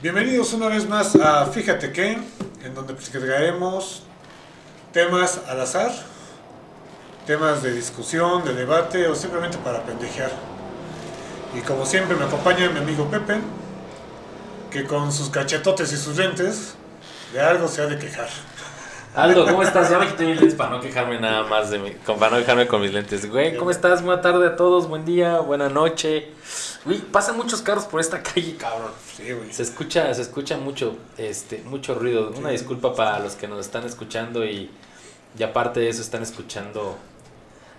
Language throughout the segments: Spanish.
Bienvenidos una vez más a Fíjate que, en donde platicaremos temas al azar, temas de discusión, de debate o simplemente para pendejear. Y como siempre me acompaña mi amigo Pepe, que con sus cachetotes y sus lentes de algo se ha de quejar. Aldo, ¿cómo estás? Ya me quité mis lentes para no quejarme nada más de mi, para no quejarme con mis lentes. Güey, ¿cómo estás? Buena tarde a todos, buen día, buena noche. Güey, pasan muchos carros por esta calle, cabrón. Sí, güey. Se escucha, se escucha mucho, este, mucho ruido. Una disculpa para los que nos están escuchando y, y aparte de eso están escuchando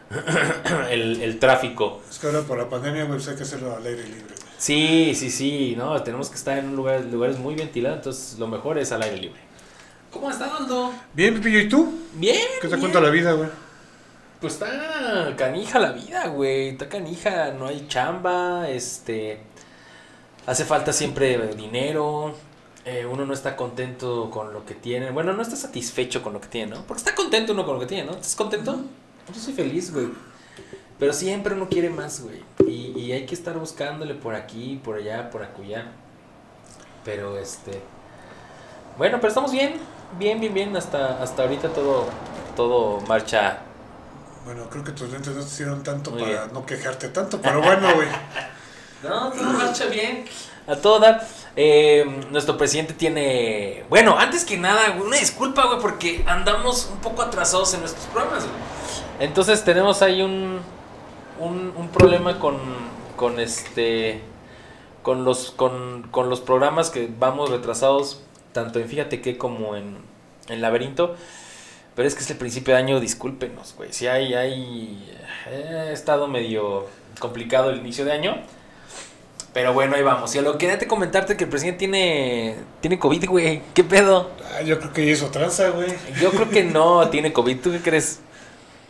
el, el tráfico. Es que ahora por la pandemia, güey, pues hay que hacerlo al aire libre. Sí, sí, sí, no, tenemos que estar en un lugar, lugares muy ventilados, entonces lo mejor es al aire libre. ¿Cómo estás, Aldo? Bien, Pepillo, ¿y tú? Bien. ¿Qué te bien. cuenta la vida, güey? Pues está canija la vida, güey. Está canija, no hay chamba, este. Hace falta siempre dinero. eh, uno no está contento con lo que tiene. Bueno, no está satisfecho con lo que tiene, ¿no? Porque está contento uno con lo que tiene, ¿no? ¿Estás contento? Yo soy feliz, güey. Pero siempre uno quiere más, güey. Y, y hay que estar buscándole por aquí, por allá, por acullá. Pero este. Bueno, pero estamos bien. Bien, bien, bien. Hasta, hasta ahorita todo, todo marcha Bueno, creo que tus lentes no te hicieron tanto Muy para bien. no quejarte tanto, pero bueno, güey. No, todo marcha bien. A todo dar. Eh, nuestro presidente tiene. Bueno, antes que nada, una disculpa, güey, porque andamos un poco atrasados en nuestros programas, güey. Entonces tenemos ahí un. Un, un problema con. Con este. Con los, con, con los programas que vamos retrasados, tanto en Fíjate que como en, en Laberinto. Pero es que es el principio de año, discúlpenos, güey. Si hay, hay. eh, Ha estado medio complicado el inicio de año. Pero bueno, ahí vamos. Y a lo que quería comentarte que el presidente tiene. Tiene COVID, güey. ¿Qué pedo? Ah, yo creo que hizo tranza, güey. Yo creo que no tiene COVID. ¿Tú qué crees?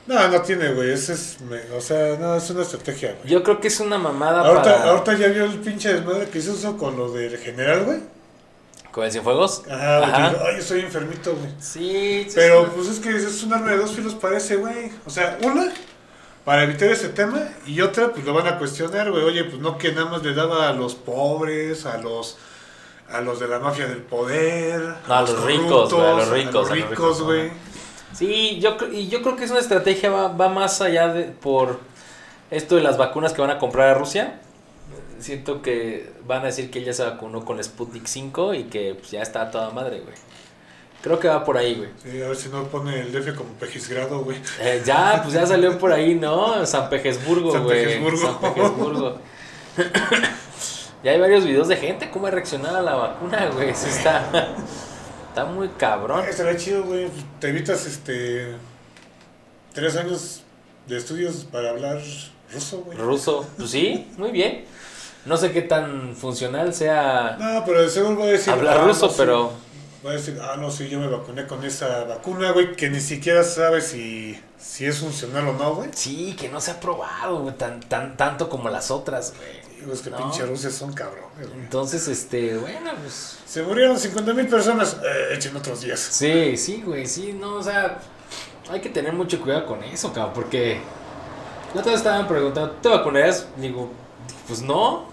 No, no tiene, güey. Ese es, o sea, no, es una estrategia, güey. Yo creo que es una mamada Ahorita, para. ahorita ya vio el pinche desmadre que hizo eso con lo del general, güey. ¿Con el Cienfuegos? Ajá, güey, Ajá. Ay, estoy enfermito, güey. Sí, sí, Pero sí. pues es que es un arma de dos filos parece, güey. O sea, una, para evitar ese tema, y otra, pues lo van a cuestionar, güey. Oye, pues no que nada más le daba a los pobres, a los a los de la mafia del poder, No, a los ricos, güey, a los ricos, a los ricos, güey. Sí, yo, y yo creo que es una estrategia, va, va más allá de por esto de las vacunas que van a comprar a Rusia. Siento que van a decir que ella se vacunó con Sputnik 5 y que pues, ya está a toda madre, güey. Creo que va por ahí, güey. Sí, a ver si no pone el DF como pejizgrado, güey. Eh, ya, pues ya salió por ahí, ¿no? San Petersburgo, San güey. Petersburgo. San Petersburgo. ya hay varios videos de gente cómo ha reaccionado a la vacuna, güey. Está, está muy cabrón. Ay, Estaría chido, güey. Te evitas este tres años de estudios para hablar ruso, güey. Ruso, pues sí, muy bien. No sé qué tan funcional sea No, pero seguro va a decir. hablar ah, ruso, no, sí. pero Va a decir, ah, no, sí, yo me vacuné con esa vacuna, güey, que ni siquiera sabe si, si es funcional o no, güey. sí, que no se ha probado güey, tan, tan, tanto como las otras, güey. Es que No. pinche Rusia son cabrones, güey. Entonces, este, bueno, pues Se murieron 50 mil personas, eh, echen otros días. Sí, sí, güey, sí, no, o sea, hay que tener mucho cuidado con eso, cabrón, porque la otra vez estaban preguntando, ¿te vacunarías? Digo, pues no,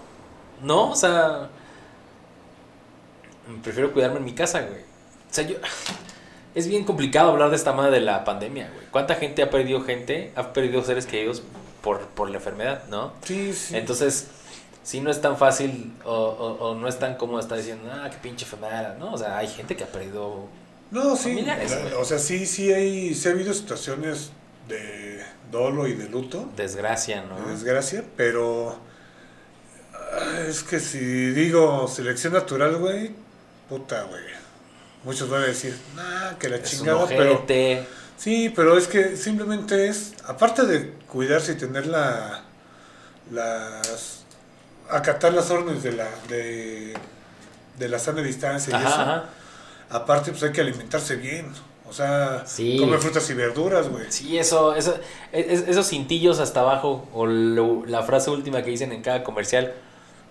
no, o sea, prefiero cuidarme en mi casa, güey. O sea, yo, es bien complicado hablar de esta madre de la pandemia, güey. ¿Cuánta gente ha perdido gente, ha perdido seres queridos por, por la enfermedad, no? Sí, sí. Entonces, si no es tan fácil o, o- o no es tan cómodo estar diciendo, ah, qué pinche enfermedad, ¿no? O sea, hay gente que ha perdido no, sí. la- o sea, sí, sí, hay, sí ha habido situaciones de dolo y de luto, desgracia, de ¿no? desgracia, pero es que si digo selección natural, güey, puta, güey. Muchos van a decir, nah, que la Es un chingada, pero... Sí, pero es que simplemente es, aparte de cuidarse y tener la, las, acatar las órdenes de la, de, de la sana distancia y Ajá, eso, ajá. aparte pues hay que alimentarse bien, o sea, Sí. comer frutas y verduras, güey. Sí, eso, eso, es- esos cintillos hasta abajo, o lo- la frase última que dicen en cada comercial,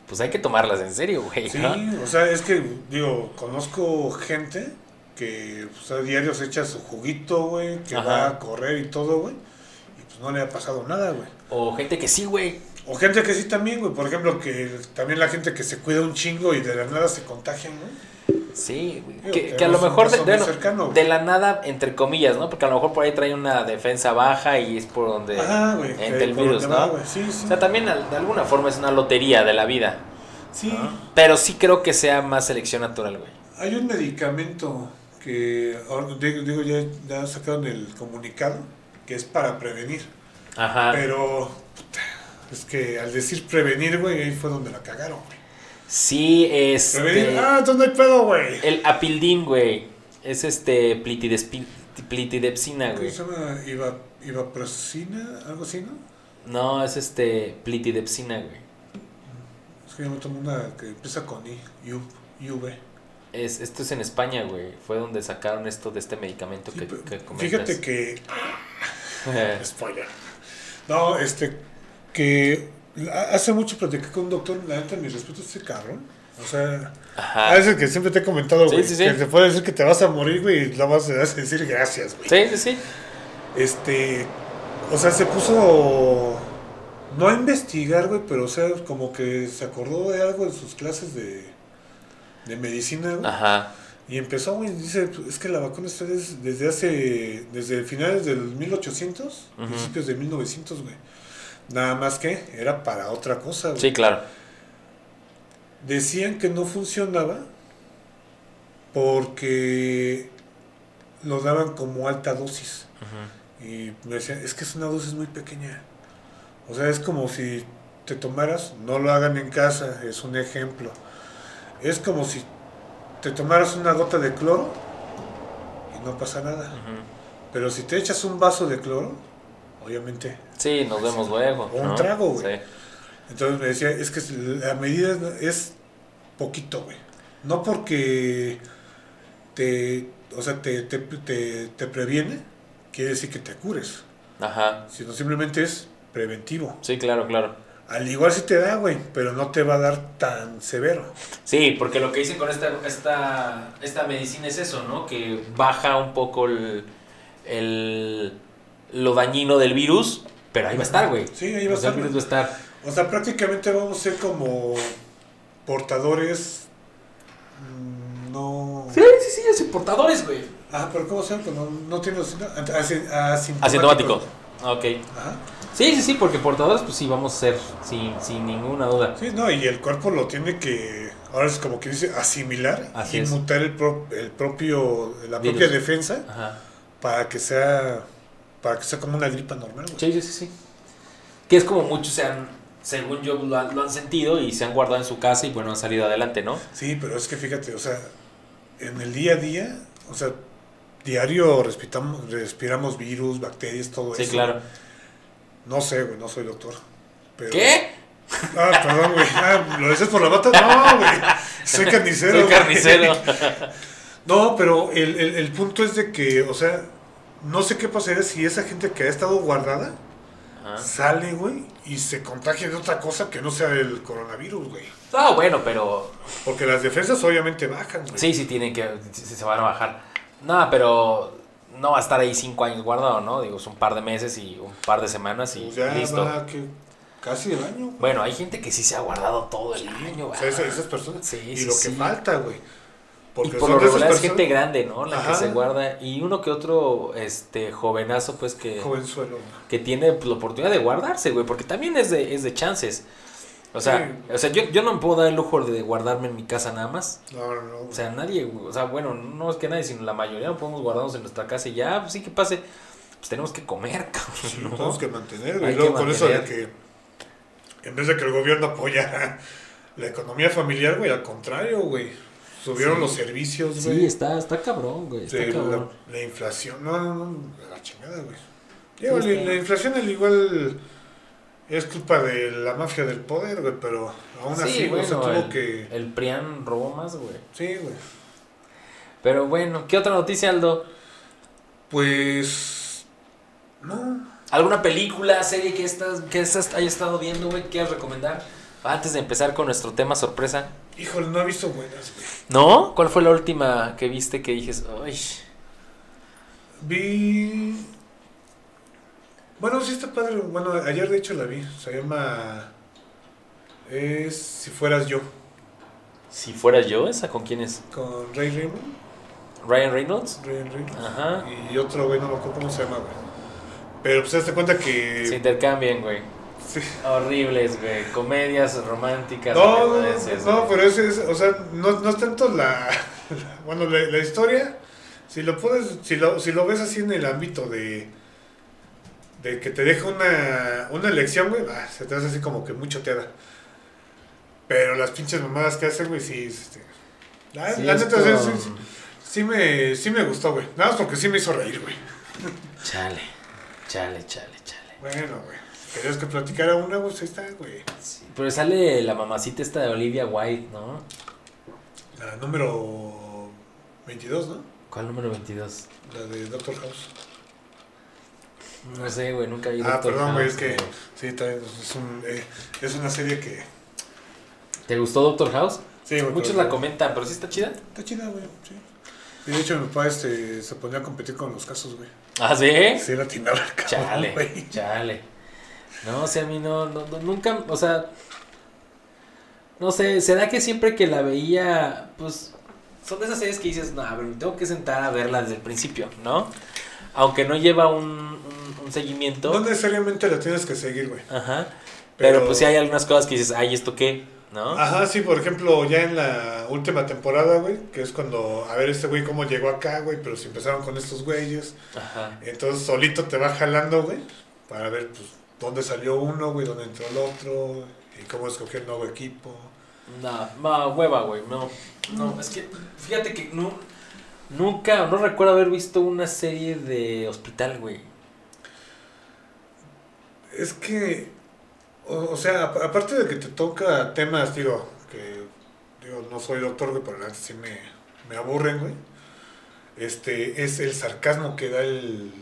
pues hay que tomarlas en serio, güey. Sí, ¿no? o sea, es que, digo, conozco gente que pues, a diario se echa su juguito, güey, que Ajá. va a correr y todo, güey, y pues no le ha pasado nada, güey. O gente que sí, güey. O gente que sí también, güey. Por ejemplo, que también la gente que se cuida un chingo y de la nada se contagian, ¿no? Sí, Que, que a lo mejor de, bueno, la nada, entre comillas, ¿no? Porque a lo mejor por ahí trae una defensa baja y es por donde güey. entra el virus, va, ¿no? güey. Sí, sí. O sea, también de alguna forma es una lotería de la vida. sí. ¿no? Pero sí creo que sea más selección natural, güey. Hay un medicamento que, digo, digo, ya, ya sacaron el comunicado, que es para prevenir. Ajá. Pero, puta, es que al decir prevenir, güey, ahí fue donde la cagaron, güey. Sí, este... Prevenir, ah, entonces no hay pedo, güey. El apildín, güey. Es este plitidepsina, ¿Cómo güey. se llama? Ivaprocina, algo así, ¿no? No, es este plitidepsina, güey. Es que yo me tomo una que empieza con I, U, IV. Es, esto es en España, güey. Fue donde sacaron esto de este medicamento Sí, que, que fíjate que Spoiler. No, este, que hace mucho platiqué con un doctor, la neta, mi respeto a este cabrón. O sea, Ajá. a veces que siempre te he comentado, güey, sí, sí. que te puede decir que te vas a morir, güey, y le vas a decir gracias, güey. Sí, sí, sí. Este, o sea, se puso, no a investigar, güey, pero o sea, como que se acordó de algo en sus clases de, de medicina, güey. Ajá. Y empezó, güey, dice, es que la vacuna está des- desde hace, desde finales del 1800, Ujú. principios de 1900, güey. Nada más que era para otra cosa, güey. Sí, claro. Decían que no funcionaba porque lo daban como alta dosis. Y me decían, es que es una dosis muy pequeña. O sea, es como si te tomaras, no lo hagan en casa, es un ejemplo. Es como si te tomaras una gota de cloro y no pasa nada. Pero si te echas un vaso de cloro, obviamente. Sí, nos vemos luego. Un ¿no? trago, güey. Sí. Entonces me decía, es que la medida es poquito, güey. No porque te, o sea, te, te, te, te previene, quiere decir que te cures, Ajá. sino simplemente es preventivo. Sí, claro, claro. Al igual si te da, güey, pero no te va a dar tan severo. Sí, porque lo que dicen con esta, esta, esta medicina es eso, ¿no? Que baja un poco el, el- lo dañino del virus, pero ahí va a estar, güey. Sí, ahí va a O sea, estar. el virus va a estar. O sea, prácticamente vamos a ser como portadores. mm, No. Sí, sí, sí, portadores, güey. Ah, pero ¿cómo se llama? No, no tiene asintomático. Asintomático. Asintomático. Ok. Ajá. Sí, sí, sí, porque portadores, pues sí, vamos a ser sin, sin ninguna duda. Sí, no, y el cuerpo lo tiene que, ahora es como que dice, asimilar Así y es. mutar el, pro- el propio, la Virus. propia defensa Ajá. para que sea, para que sea como una gripa normal, güey. Sí, sí, sí, sí. Que es como muchos se han, según yo, lo han, lo han sentido y se han guardado en su casa y bueno, han salido adelante, ¿no? Sí, pero es que fíjate, o sea, en el día a día, o sea, diario respiramos, respiramos virus, bacterias, todo Sí, eso. claro. No sé, güey, no soy doctor. Pero... ¿Qué? Ah, perdón, güey. Ah, ¿Lo dices por la bata? No, güey. Soy carnicero. Soy carnicero. No, pero el, el, el punto es de que, o sea, no sé qué pasaría si esa gente que ha estado guardada Ajá. sale, güey, y se contagia de otra cosa que no sea el coronavirus, güey. Ah, bueno, pero Porque las defensas obviamente bajan, güey. sí, sí tienen que, se van a bajar. No, pero no va a estar ahí cinco años guardado, ¿no? Digo, es un par de meses y un par de semanas y Pues ya listo. va que casi el año. güey. Bueno, hay gente que sí se ha guardado todo el año, o güey. sea, esas, esas personas. Sí, y sí, lo que sí. falta, güey. Y por lo regular es gente grande, ¿no? La Ajá. que se guarda. Y uno que otro, este, jovenazo, pues que, Jovenzuelo. que tiene pues, la oportunidad de guardarse, güey. Porque también es de, es de chances. O sea, Sí. o sea yo, yo no me puedo dar el lujo de guardarme en mi casa nada más. No, no, no. O sea, nadie, güey, o sea, bueno, no es que nadie, sino la mayoría no podemos guardarnos en nuestra casa y ya, pues sí que pase, pues tenemos que comer, cabrón, Sí, ¿no? tenemos que mantener, güey. Luego con eso de que en vez de que el gobierno apoya la economía familiar, güey, al contrario, güey. Subieron Sí. los servicios, Sí, güey. está, está cabrón, güey, está de la, cabrón. la inflación, no, no, no, la chingada, güey. Digo, Sí, la, la inflación al igual es culpa de la mafia del poder, güey, pero aún Sí, así, güey, bueno, tuvo el, que... el PRIAN robó más, güey. Sí, güey. Pero bueno, ¿qué otra noticia, Aldo? Pues... No, ¿Alguna película, serie que estás, que estás, hayas estado viendo, güey, que quieras recomendar? Antes de empezar con nuestro tema sorpresa. Híjole, no he visto buenas, güey. ¿No? ¿Cuál fue la última que viste que dijes, ay, Vi. Bueno, sí está padre. Bueno, ayer de hecho la vi. Se llama Es Si fueras yo. Si fueras yo, ¿esa con quién es? Con Ray Raymond. Ryan Reynolds. Ryan Reynolds. Ajá. Y otro, güey, no me acuerdo cómo se llama, güey. Pero pues das cuenta que. Se intercambian, güey. Sí. Horribles, güey. Comedias románticas. No, no, no, pero es, es- o sea, no, no es tanto la, bueno, la, la historia, si lo puedes, si lo, si lo ves así en el ámbito de, de que te deja una, una elección, güey, se te hace así como que muy choteada. Pero las pinches mamadas que hacen, güey, sí, este, la, Sí, la neta, sí, con- sí, sí, sí me, sí me gustó, güey, nada más porque sí me hizo reír, güey. Chale. Chale, chale, chale. Bueno, güey, querías que platicara una, güey, ahí está, güey, Sí, pero sale la mamacita esta de Olivia White, ¿no? la número 22, ¿no? ¿Cuál número 22? La de Doctor House. No sé, güey, nunca vi Ah, Doctor perdón, güey, House, es que güey. sí, también es, un, eh, es una serie que... ¿Te gustó Doctor House? Sí, güey, Muchos la comentan, pero sí está chida. Está chida, güey, sí. Y de hecho mi papá este, se ponía a competir con los casos, güey. ¿Ah, sí? Sí, la atinaba el cabrón, Chale, güey. chale. No, o sea, a mí no, no, no, nunca, o sea, no sé, será que siempre que la veía, pues, son de esas series que dices, no, a ver, me tengo que sentar a verla desde el principio, ¿no? Aunque no lleva un, un, un seguimiento. No necesariamente la tienes que seguir, güey. Ajá. Pero, Pero- pues sí hay algunas cosas que dices, ay, ¿esto qué? ¿No? Ajá, sí, por ejemplo, ya en la última temporada, güey, que es cuando, a ver, este güey cómo llegó acá, güey, pero si empezaron con estos güeyes. Ajá. Entonces solito te va jalando, güey, para ver, pues, dónde salió uno, güey, dónde entró el otro, y cómo escogió el nuevo equipo. No, no, hueva, güey, no. No, es que, fíjate que no, nunca, no recuerdo haber visto una serie de hospital, güey. Es que, o, o sea, ap- aparte de que te toca temas, digo, que, digo, no soy doctor, güey, pero neta sí me, me aburren, güey. Este, es el sarcasmo que da el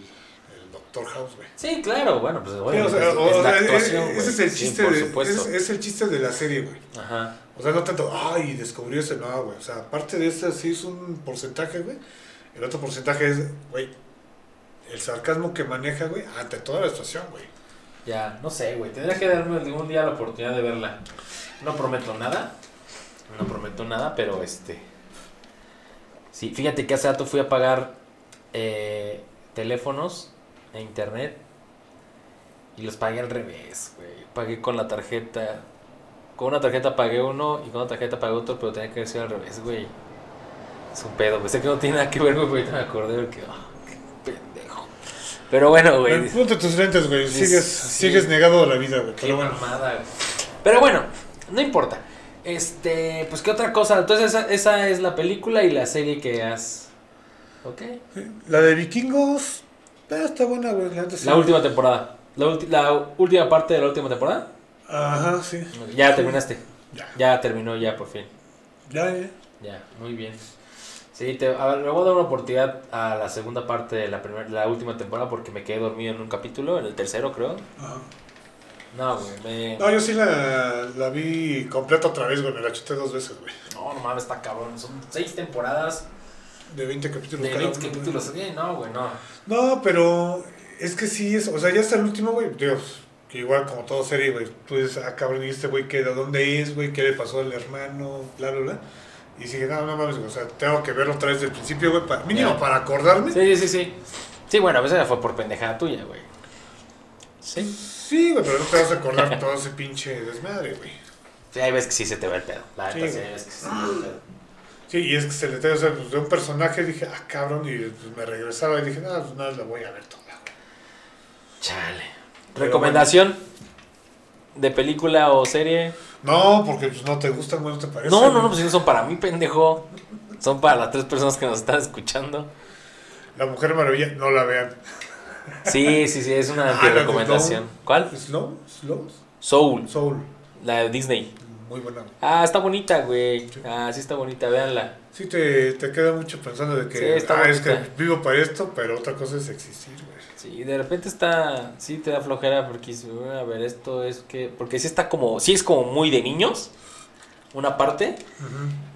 Doctor House, güey. Sí, claro, bueno, pues bueno, Sí, o sea, es, o es la actuación, ese es el Sí, chiste, por de, supuesto. es el chiste de la serie, güey. Ajá. O sea, no tanto, ay, descubrió ese, no, güey. O sea, aparte de eso, sí es un porcentaje, güey. El otro porcentaje es, güey, el sarcasmo que maneja, güey, ante toda la situación, güey. Ya, no sé, güey, tendría que darme algún día la oportunidad de verla. No prometo nada, no prometo nada, pero este... Sí, fíjate que hace rato fui a pagar eh, teléfonos e internet y los pagué al revés, güey. Pagué con la tarjeta. Con una tarjeta pagué uno y con otra tarjeta pagué otro, pero tenía que ser al revés, güey. Es un pedo, güey. Sé que no tiene nada que ver, güey, ahorita me acordé porque... ah, qué pendejo. Pero bueno, güey. Ponte tus lentes, güey. Sigues, sí. sigues negado a la vida, güey. Qué Pero bueno. mamada. Pero bueno, no importa. Este, pues qué otra cosa. Entonces esa, esa es la película y la serie que has. ¿Ok? La de vikingos, ah, está buena, güey. La, sí. Última temporada. La, ulti- la última parte de la última temporada. Ajá, sí. Ya Sí. terminaste. Ya. Ya terminó, ya por fin. Ya, ya. Ya, muy bien. Sí, te, a ver, le voy a dar una oportunidad a la segunda parte de la, primer, la última temporada porque me quedé dormido en un capítulo, en el tercero creo. Ajá. No, güey, me... No, yo sí la, la vi completa otra vez, güey. Me la chuté dos veces, güey. No, no mames, está cabrón. Son seis temporadas De 20 capítulos. de cada 20 uno, güey. capítulos. Sí, no, güey, no. No, pero es que sí es, o sea, ya hasta el último, güey, Dios, que igual como todo serie, güey, tú dices, ah, cabrón, ¿y este güey qué, de dónde es, güey? ¿Qué le pasó al hermano? Bla, bla, bla. Y dije, no, no mames, güey, o sea, tengo que verlo otra vez del principio, güey, para, mínimo para acordarme. Sí, Sí, sí, sí. Sí, bueno, a veces ya fue por pendejada tuya, güey. Sí. güey, pero no te vas a acordar todo ese pinche desmadre, güey. Sí, hay veces que sí se te va el pedo. La Sí, neta, sí, hay veces que sí se te va el pedo. Sí, y es que se le trae, o sea, pues, de un personaje dije, ah, cabrón, y pues me regresaba y dije, no, pues nada, la voy a ver toda. Chale. Pero ¿Recomendación de película o serie? No, porque pues no te gustan, güey, no te parece. No, no, no, pues no son para mí, pendejo. Son para las tres personas que nos están escuchando. La Mujer Maravilla, no la vean. Sí, sí, sí, es una Ah, recomendación. ¿Cuál? Slow, Slow, Soul, Soul, la de Disney. Muy buena. Ah, está bonita, güey. Ah, sí está bonita, véanla. Sí, te, te queda mucho pensando de que, Sí, está ah, es que vivo para esto, pero otra cosa es existir, güey. Sí, de repente está, sí te da flojera porque dices, "Bueno, a ver, esto es que, porque sí está como, sí es como muy de niños, una parte,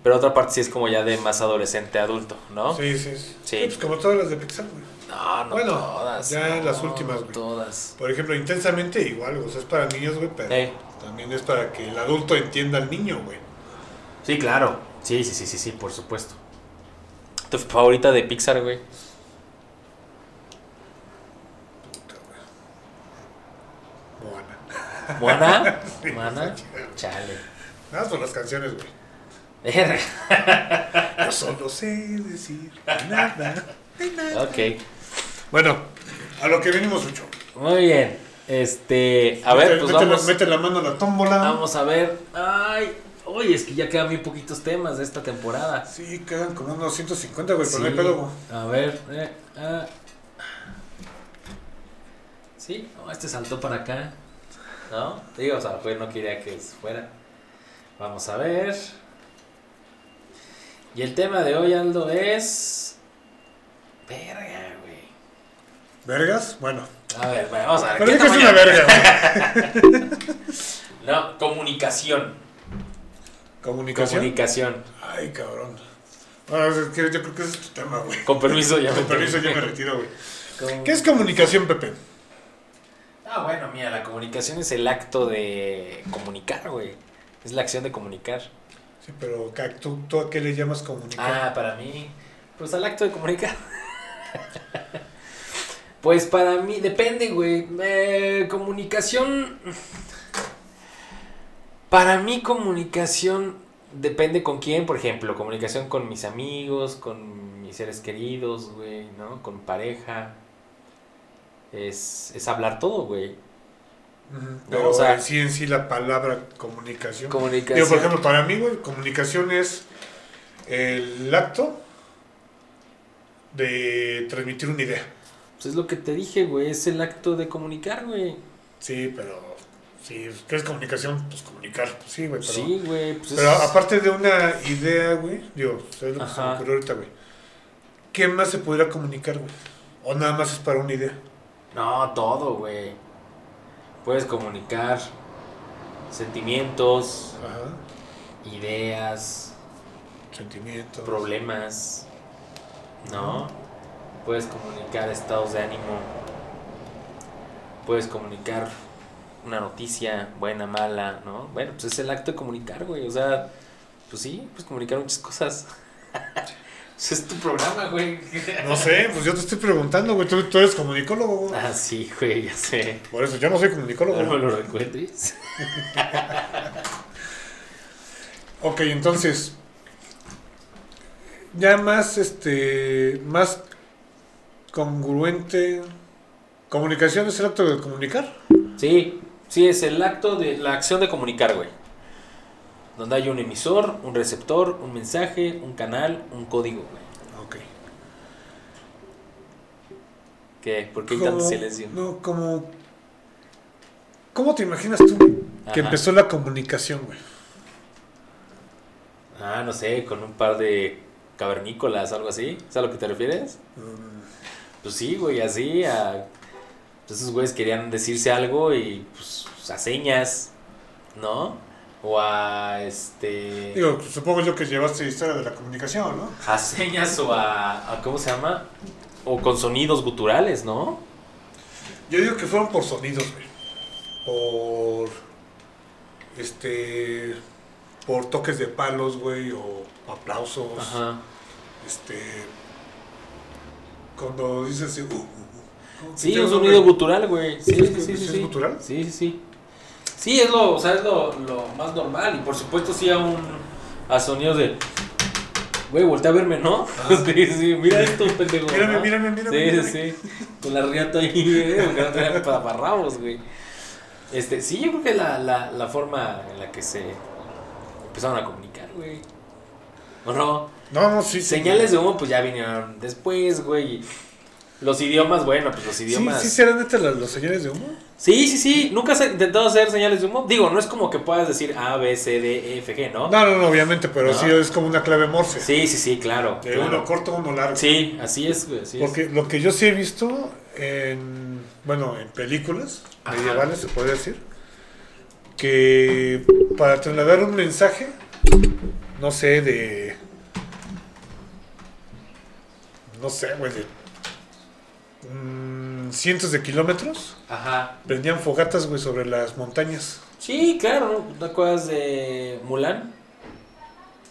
pero otra parte sí es como ya de más adolescente adulto, ¿no? Sí, sí, sí. Sí. Pues como todas las de Pixar, güey. No, no Bueno, todas. ya no, las últimas, güey. Todas. Por ejemplo, intensamente igual, o sea, es para niños, güey, pero Eh, también es para que el adulto entienda al niño, güey. Sí, claro. Sí, sí, sí, sí, sí, por supuesto. ¿Tu favorita de Pixar, güey? Moana. ¿Moana? Sí, ¿Moana? Chale. Nada más por las canciones, güey. Yo solo sé decir nada. ok. Bueno, a lo que venimos, mucho. Muy bien. Este, a ver, pues mete, vamos. La, mete la mano a la tómbola. Vamos a ver. Ay, oye, es que ya quedan muy poquitos temas de esta temporada. Sí, quedan como unos 150, güey, pero no hay Sí. pedo. A ver, eh, ah. Sí, no, este saltó para acá. ¿No? Digo, o sea, pues no quería que fuera. Vamos a ver. Y el tema de hoy, Aldo, es. Verga, güey. ¿Vergas? Bueno. A ver, bueno, vamos a ver. Pero ¿qué es una verga. No, comunicación. Comunicación. Comunicación. Ay, cabrón. Bueno, yo creo que ese es tu tema, güey. Con permiso, ya Con me permiso, yo me retiro, güey. Con- ¿Qué es comunicación, Pepe? Ah, bueno, mira, la comunicación es el acto de comunicar, güey. Es la acción de comunicar. Sí, pero ¿qué- ¿tú, tú a qué le llamas comunicar? Ah, para mí, pues al acto de comunicar. pues para mí, depende, güey. Eh, comunicación. Para mí, comunicación depende con quién, por ejemplo. Comunicación con mis amigos, con mis seres queridos, güey, ¿no? Con pareja. Es, es hablar todo, güey. Pero o sea- en sí, en sí, la palabra comunicación. Comunicación. Digo, por ejemplo, para mí, güey, comunicación es el acto de transmitir una idea. Pues es lo que te dije, güey. Es el acto de comunicar, güey. Sí, pero. Sí, ¿qué es comunicación? Pues comunicar, pues sí, güey. Pero, Sí, güey. Pues pero es- aparte de una idea, güey, digo, es lo que se me ocurrió ahorita, güey. ¿Qué más se podría comunicar, güey? O nada más es para una idea. No, todo, güey. Puedes comunicar sentimientos, Ajá. ideas, Sentimientos. problemas, ¿no? Puedes comunicar estados de ánimo. Puedes comunicar una noticia, buena, mala, ¿no? Bueno, pues es el acto de comunicar, güey. O sea, pues sí, puedes comunicar muchas cosas. Pues es tu programa, güey. No sé, pues yo te estoy preguntando, güey. Tú, tú eres comunicólogo, güey. Ah, sí, güey, ya sé. Por eso yo no soy comunicólogo. No lo recuerdes. Ok, entonces. Ya más, este. Más congruente. Comunicación es el acto de comunicar. Sí, sí, es el acto de la acción de comunicar, güey. Donde hay un emisor, un receptor, un mensaje, un canal, un código, güey. Ok. ¿Qué? ¿Por qué hay tanto silencio? No, como. ¿Cómo te imaginas tú que Ajá. empezó la comunicación, güey? Ah, no sé, con un par de cavernícolas, algo así. ¿Es a lo que te refieres? Mm, Pues sí, güey, así. A... pues esos güeyes querían decirse algo y pues a señas, ¿no? O a este. Digo, supongo yo que llevaste historia de la comunicación, ¿no? a señas o a, a- ¿cómo se llama? O con sonidos guturales, ¿no? Yo digo que fueron por sonidos, güey. Por. Este. Por toques de palos, güey, o aplausos. Ajá. Este. Cuando dices así. uh, uh, uh, ¿cómo que Sí, un sonido gutural, güey. Sí, sí, sí, ¿Es sí. gutural? Sí, sí, sí. Sí, es lo, o sea, es lo, lo más normal. Y por supuesto sí a un a sonidos de Güey, voltea a verme, ¿no? Sí, sí, mira esto, pendejo. Ah. Mírame, ¿no? mírame, mírame, Sí, mírame. sí. Con la riata ahí, porque no traen taparrabos, güey. Este, sí, yo creo que la, la, la forma en la que se empezaron a comunicar, güey. ¿O no? No, no, sí. sí. Señales de humo, pues ya vinieron después, güey. Los idiomas, bueno, pues los Sí, idiomas. sí, serán estas las, las señales de humo. Sí, sí, sí. ¿Nunca has intentado hacer señales de humo? Digo, no es como que puedas decir A, B, C, D, E, F, G, ¿no? No, no, no, obviamente, pero No. sí es como una clave morse. Sí, sí, sí, claro. De claro. uno corto, uno largo. Sí, así es, güey. así es. Porque lo que yo sí he visto en, bueno, en películas Ajá. medievales, se podría decir, que para trasladar un mensaje, no sé, de, no sé, güey, de mm, cientos de kilómetros, Ajá. prendían fogatas, güey, sobre las montañas. Sí, claro, ¿no? ¿Te acuerdas de Mulan?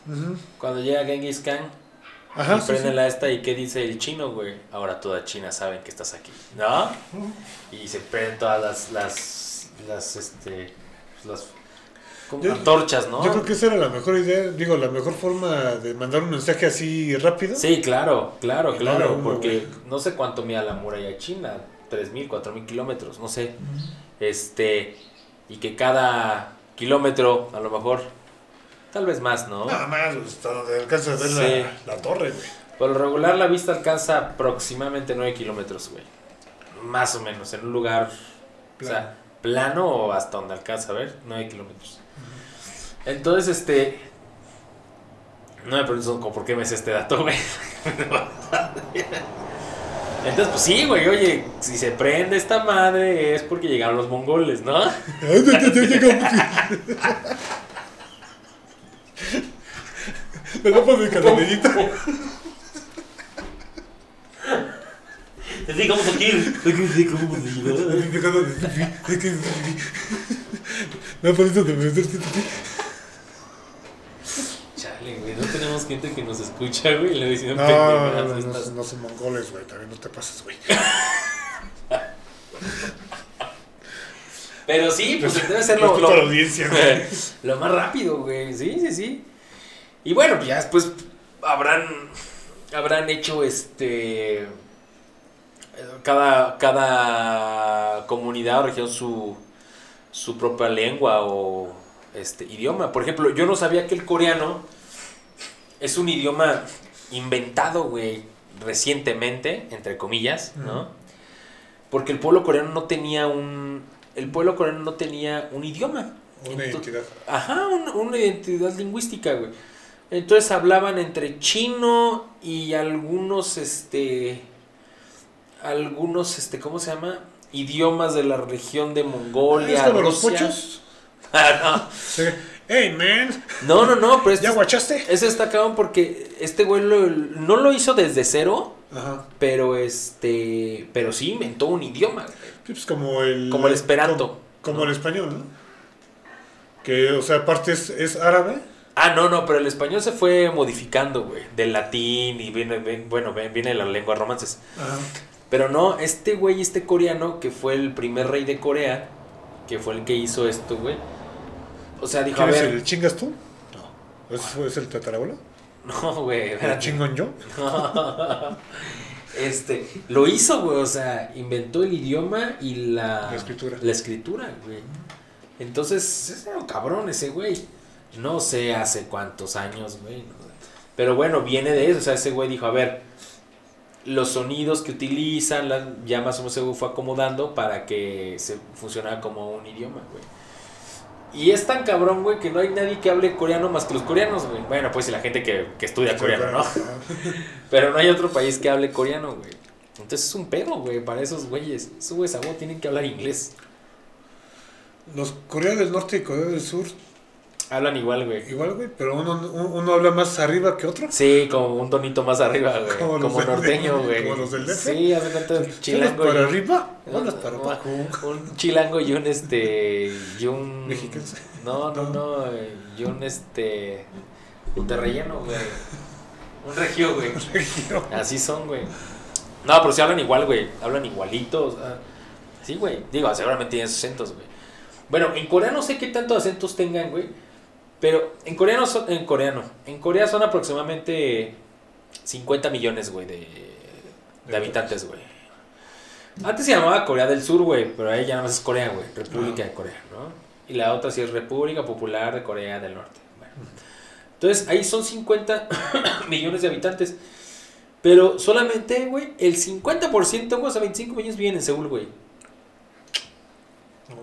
Ujú. Cuando llega Genghis Khan Ajá, y sí, prende sí. la esta y qué dice el chino, güey. Ahora toda China sabe que estás aquí, ¿no? Y se prenden todas las, las, las, este, las Yo- antorchas, ¿no? Yo creo que esa era la mejor idea, digo, la mejor forma de mandar un mensaje así rápido. Sí, claro, claro, Y claro, uno, porque güey. no sé cuánto mide la muralla china, 3.000, 4.000 kilómetros, no sé. Este, y que cada kilómetro, a lo mejor, tal vez más, ¿no? Nada más, pues, hasta donde alcanzas a ver Sí. la, la torre, güey. Por lo regular la vista alcanza aproximadamente 9 kilómetros, güey. Más o menos, en un lugar, o sea, plano o hasta donde alcanza a ver, 9 kilómetros. Entonces, este... No me preguntes como por qué me sé este dato, güey. Entonces, pues sí, güey, oye, si se prende esta madre es porque llegaron los mongoles, ¿no? Me da por mi. Así como aquí. Me güey, no tenemos gente que nos escucha, güey, y le dicen No, no, no, estas. no son mongoles, güey. También no te pases, güey. Pero sí, pues debe ser lo, lo, audiencia, güey. lo más rápido, güey. Sí, sí, sí. Y bueno, pues ya después habrán habrán hecho este cada cada comunidad o región su su propia lengua o este idioma. Por ejemplo, yo no sabía que el coreano es un idioma inventado, güey, recientemente, entre comillas, ¿no? Porque el pueblo coreano no tenía un el pueblo coreano no tenía un idioma. Una identidad. Ajá, un- una identidad lingüística, güey. Entonces hablaban entre chino y algunos, este, algunos, este, ¿cómo se llama? Idiomas de la región de Mongolia. ¿Es como los pochos? Ah, Sí. Hey, man. no, no, no, pero ¿Ya este, guachaste? ese está cabrón porque este güey lo- no lo hizo desde cero, Ajá. pero este, pero sí inventó un idioma, güey. Sí, pues como el... Como el esperanto. Como, como ¿no? el español, ¿no? Que, o sea, aparte es, es árabe. Ah, no, no, pero el español se fue modificando, güey, del latín y viene, ven- bueno, viene de las lenguas romances. Ajá. Pero no, este güey, este coreano, que fue el primer rey de Corea, que fue el que hizo esto, güey. O sea, dijo, a ¿Quién es ver, el chingas tú? No. ¿Es, es el tatarabuelo? no, güey, ¿El chingón yo? este, lo hizo, güey, o sea, inventó el idioma y la, La escritura. La escritura, güey. Entonces, es un cabrón ese güey. No sé hace cuántos años, güey. no sé. Pero bueno, viene de eso. O sea, ese güey dijo, a ver, los sonidos que utilizan, la- ya más o menos se fue acomodando para que se funcionara como un idioma, güey. Y es tan cabrón, güey, que no hay nadie que hable coreano más que los coreanos, güey. Bueno, pues y la gente que, que estudia coreano, ¿no? Pero no hay otro país que hable coreano, güey. Entonces es un pedo, güey, para esos güeyes. Esos güeyes a tienen que hablar inglés. Los Corea del Norte y Corea del Sur, Hablan igual, güey. igual, güey, pero uno, uno uno habla más arriba que otro. Sí, como un tonito más arriba, güey. Como norteño, güey. como los del DF. Sí, hace ¿Hablas chilango. para y- arriba? ¿Hablas para abajo? Un chilango y un este. Y un. Mexicanos. No, no, no. Y un este. Un de relleno, güey. Un regio, güey. Así son, güey. No, pero sí hablan igual, güey. Hablan igualitos. ah. Sí, güey. Digo, seguramente tienen sus acentos, güey. Bueno, en Corea no sé qué tantos acentos tengan, güey. Pero en coreano son, en coreano. En Corea son aproximadamente 50 millones, güey, de, de habitantes, güey. Antes se llamaba Corea del Sur, güey, pero ahí ya nada más es Corea, güey. República de Corea, ¿no? Y la otra sí es República Popular de Corea del Norte. Bueno. Entonces, ahí son 50 millones de habitantes. Pero solamente, güey, el 50%, güey, o sea, 25 millones viven en Seúl, güey.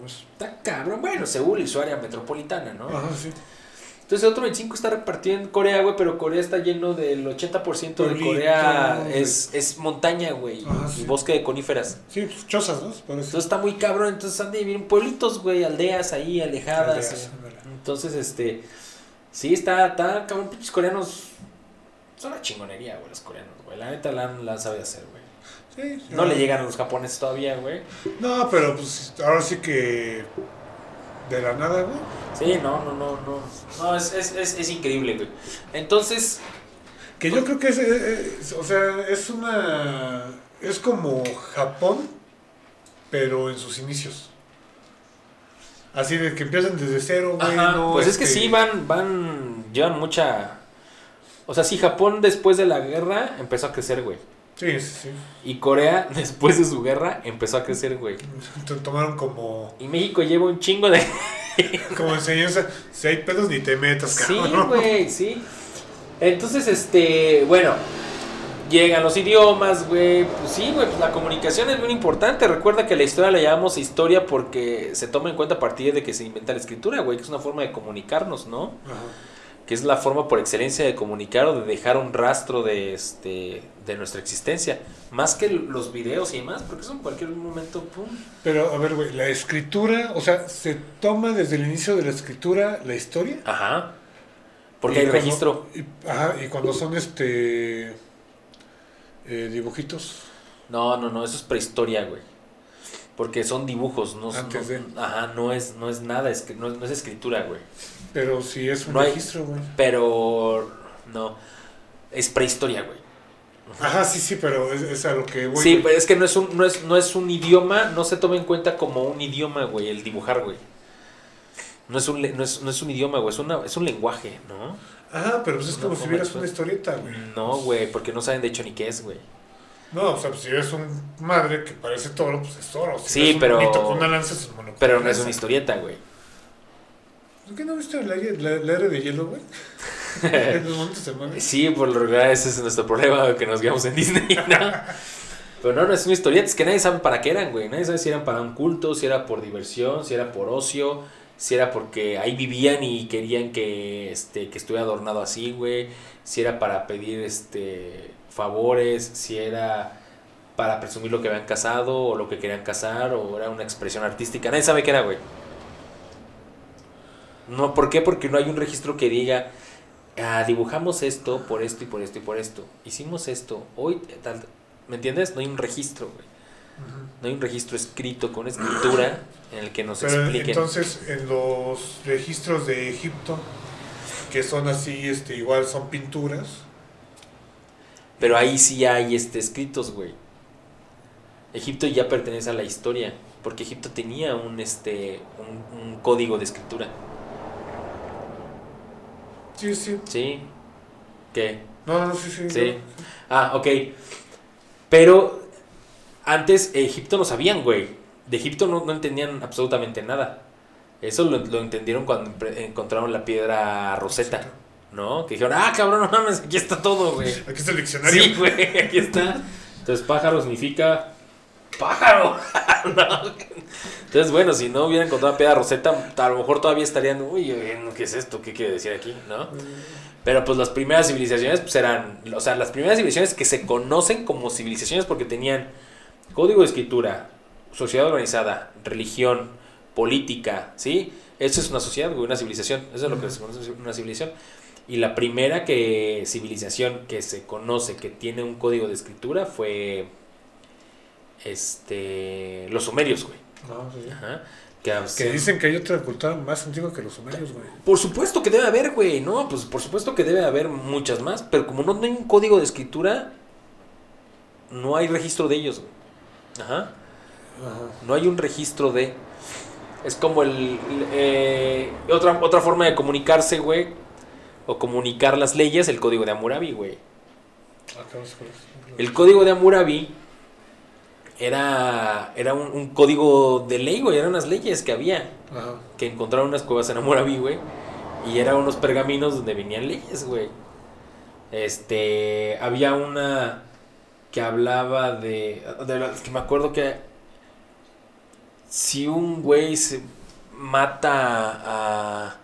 Pues, Está cabrón. Bueno, Seúl y su área metropolitana, ¿no? Ajá, sí. Entonces el otro 25 está repartido en Corea, güey, pero Corea está lleno del 80% de Corea es, es montaña, güey, sí. bosque de coníferas. Sí, pues chozas, ¿no? Parece. Entonces está muy cabrón, entonces han de vivir en pueblitos, güey, aldeas ahí, alejadas. Aldeas, eh. Entonces, este, sí, está, está cabrón, pinches coreanos, son una chingonería, güey, los coreanos, güey, la neta la han, la han sabido hacer, güey. Sí, sí. No le llegan a los japoneses todavía, güey. No, pero pues ahora sí que de la nada, güey. Sí, no, no, no, no. No, es, es, es, es increíble, güey. Entonces, Que yo creo que es, es- o sea, es una, es como Japón, pero en sus inicios. Así de que empiezan desde cero, güey. Ajá, no, pues es que este, sí, van, van, llevan mucha... O sea, sí, Japón después de la guerra empezó a crecer, güey. Sí, sí, sí. Y Corea, después de su guerra, empezó a crecer, güey. Te tomaron como, Y México lleva un chingo de... como enseñanza, si hay pedos ni te metas, Sí, cabrón. güey, sí. Entonces, este, bueno, llegan los idiomas, güey. Pues sí, güey, pues la comunicación es muy importante. Recuerda que la historia la llamamos historia porque se toma en cuenta a partir de que se inventa la escritura, güey, que es una forma de comunicarnos, ¿no? Ajá. Que es la forma por excelencia de comunicar o de dejar un rastro de este de nuestra existencia, más que los videos y demás, porque eso en cualquier momento pum. Pero, a ver, güey, la escritura, o sea, se toma desde el inicio de la escritura la historia. Ajá. Porque Y hay registro. y- ajá, y cuando son este eh, dibujitos. No, no, no, eso es prehistoria, güey. Porque son dibujos, no, Antes de. no- ajá, no es no es nada, es no, es- no es escritura, güey. Pero si es un No hay- registro, güey. Pero no es prehistoria, güey. Ajá, sí, sí, pero es, es a lo que voy. Sí, güey. pero es que no es un no es no es un idioma, no se toma en cuenta como un idioma, güey, el dibujar, güey. No es un no es, no es un idioma, güey, es una es un lenguaje, ¿no? Ajá, pero pues es No, como si ¿cómo vieras una historieta, güey. No, güey, porque no saben de hecho ni qué es, güey. No, o sea, pues si ves un madre que parece toro, pues es toro. Si Sí, un pero- con una lanza, es un mono Pero no es una historieta, güey. ¿Por qué no viste la, la, la era de hielo, güey? Sí, por lo regular ese es nuestro problema, que nos guiamos en Disney, ¿no? Pero no, no es una historieta, es que nadie sabe para qué eran, güey. Nadie sabe si eran para un culto, si era por diversión, si era por ocio, si era porque ahí vivían y querían que, este, que estuviera adornado así, güey. Si era para pedir este, favores, si era para presumir lo que habían casado o lo que querían casar o era una expresión artística. Nadie sabe qué era, güey. No, ¿por qué? Porque no hay un registro que diga, ah, dibujamos esto por esto y por esto y por esto. Hicimos esto, hoy tal. ¿Me entiendes? No hay un registro, güey. No hay un registro escrito con escritura en el que nos Pero expliquen. entonces, en los registros de Egipto, que son así, este, igual son pinturas. Pero ahí sí hay este, escritos, güey. Egipto ya pertenece a la historia, porque Egipto tenía un, este, un, un código de escritura. Sí, sí. ¿Sí? ¿Qué? No, no, sí, sí. Sí. no. Ah, ok. Pero antes Egipto no sabían, güey. De Egipto no, no entendían absolutamente nada. Eso lo, lo entendieron cuando encontraron la piedra Rosetta, ¿no? Que dijeron, ah, cabrón, no mames, aquí está todo, güey. Aquí está el diccionario. Sí, güey, aquí está. Entonces, pájaro significa pájaro. No. Entonces, bueno, si no hubieran encontrado la piedra Rosetta, a lo mejor todavía estarían, uy, eh, ¿qué es esto? ¿Qué quiere decir aquí? ¿No? Pero pues las primeras civilizaciones pues eran, o sea, las primeras civilizaciones que se conocen como civilizaciones porque tenían código de escritura, sociedad organizada, religión, política, ¿sí? Eso es una sociedad, güey, una civilización, eso es lo que se conoce una civilización. Y la primera que civilización que se conoce que tiene un código de escritura fue este los sumerios, güey. No, sí. Ajá. Que, Que dicen que hay otra cultura más antigua que los sumerios, güey. por supuesto que debe haber, güey. No, pues por supuesto que debe haber muchas más. Pero como no hay un código de escritura, no hay registro de ellos, güey. Ajá. Ajá. No hay un registro de. Es como el. el, eh, otra, otra forma de comunicarse, güey. O comunicar las leyes, el código de Hammurabi, güey. Eso. El código de Hammurabi era, era un, un código de ley, güey. Eran unas leyes que había. Ajá. que encontraron unas cuevas en Hammurabi, güey. Y eran unos pergaminos donde venían leyes, güey. Este, había una que hablaba de, de la- que me acuerdo que si un güey se mata a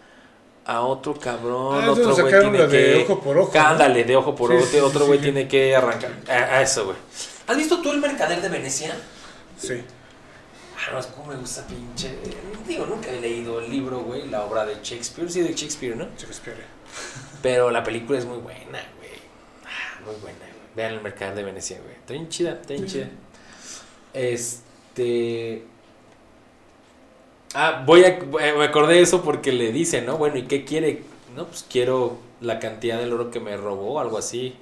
a otro cabrón, Ah, otro güey tiene la de que ojo por ojo, ¿no? Ándale, de ojo por Sí, ojo, sí, otro güey sí. tiene que arrancar a, a eso, güey. ¿Has visto tú el mercader de Venecia? Sí. Ah, no, es como me gusta pinche. Digo, nunca he leído el libro, güey, la obra de Shakespeare, sí, de Shakespeare, ¿no? Shakespeare. Pero la película es muy buena, güey. Ah, muy buena, güey. Vean el mercado de Venecia, güey. Está bien chida, está bien chida. Este. Ah, voy a. eh, Me acordé de eso porque le dice, ¿no? Bueno, ¿y qué quiere? No, pues quiero la cantidad del oro que me robó, algo así.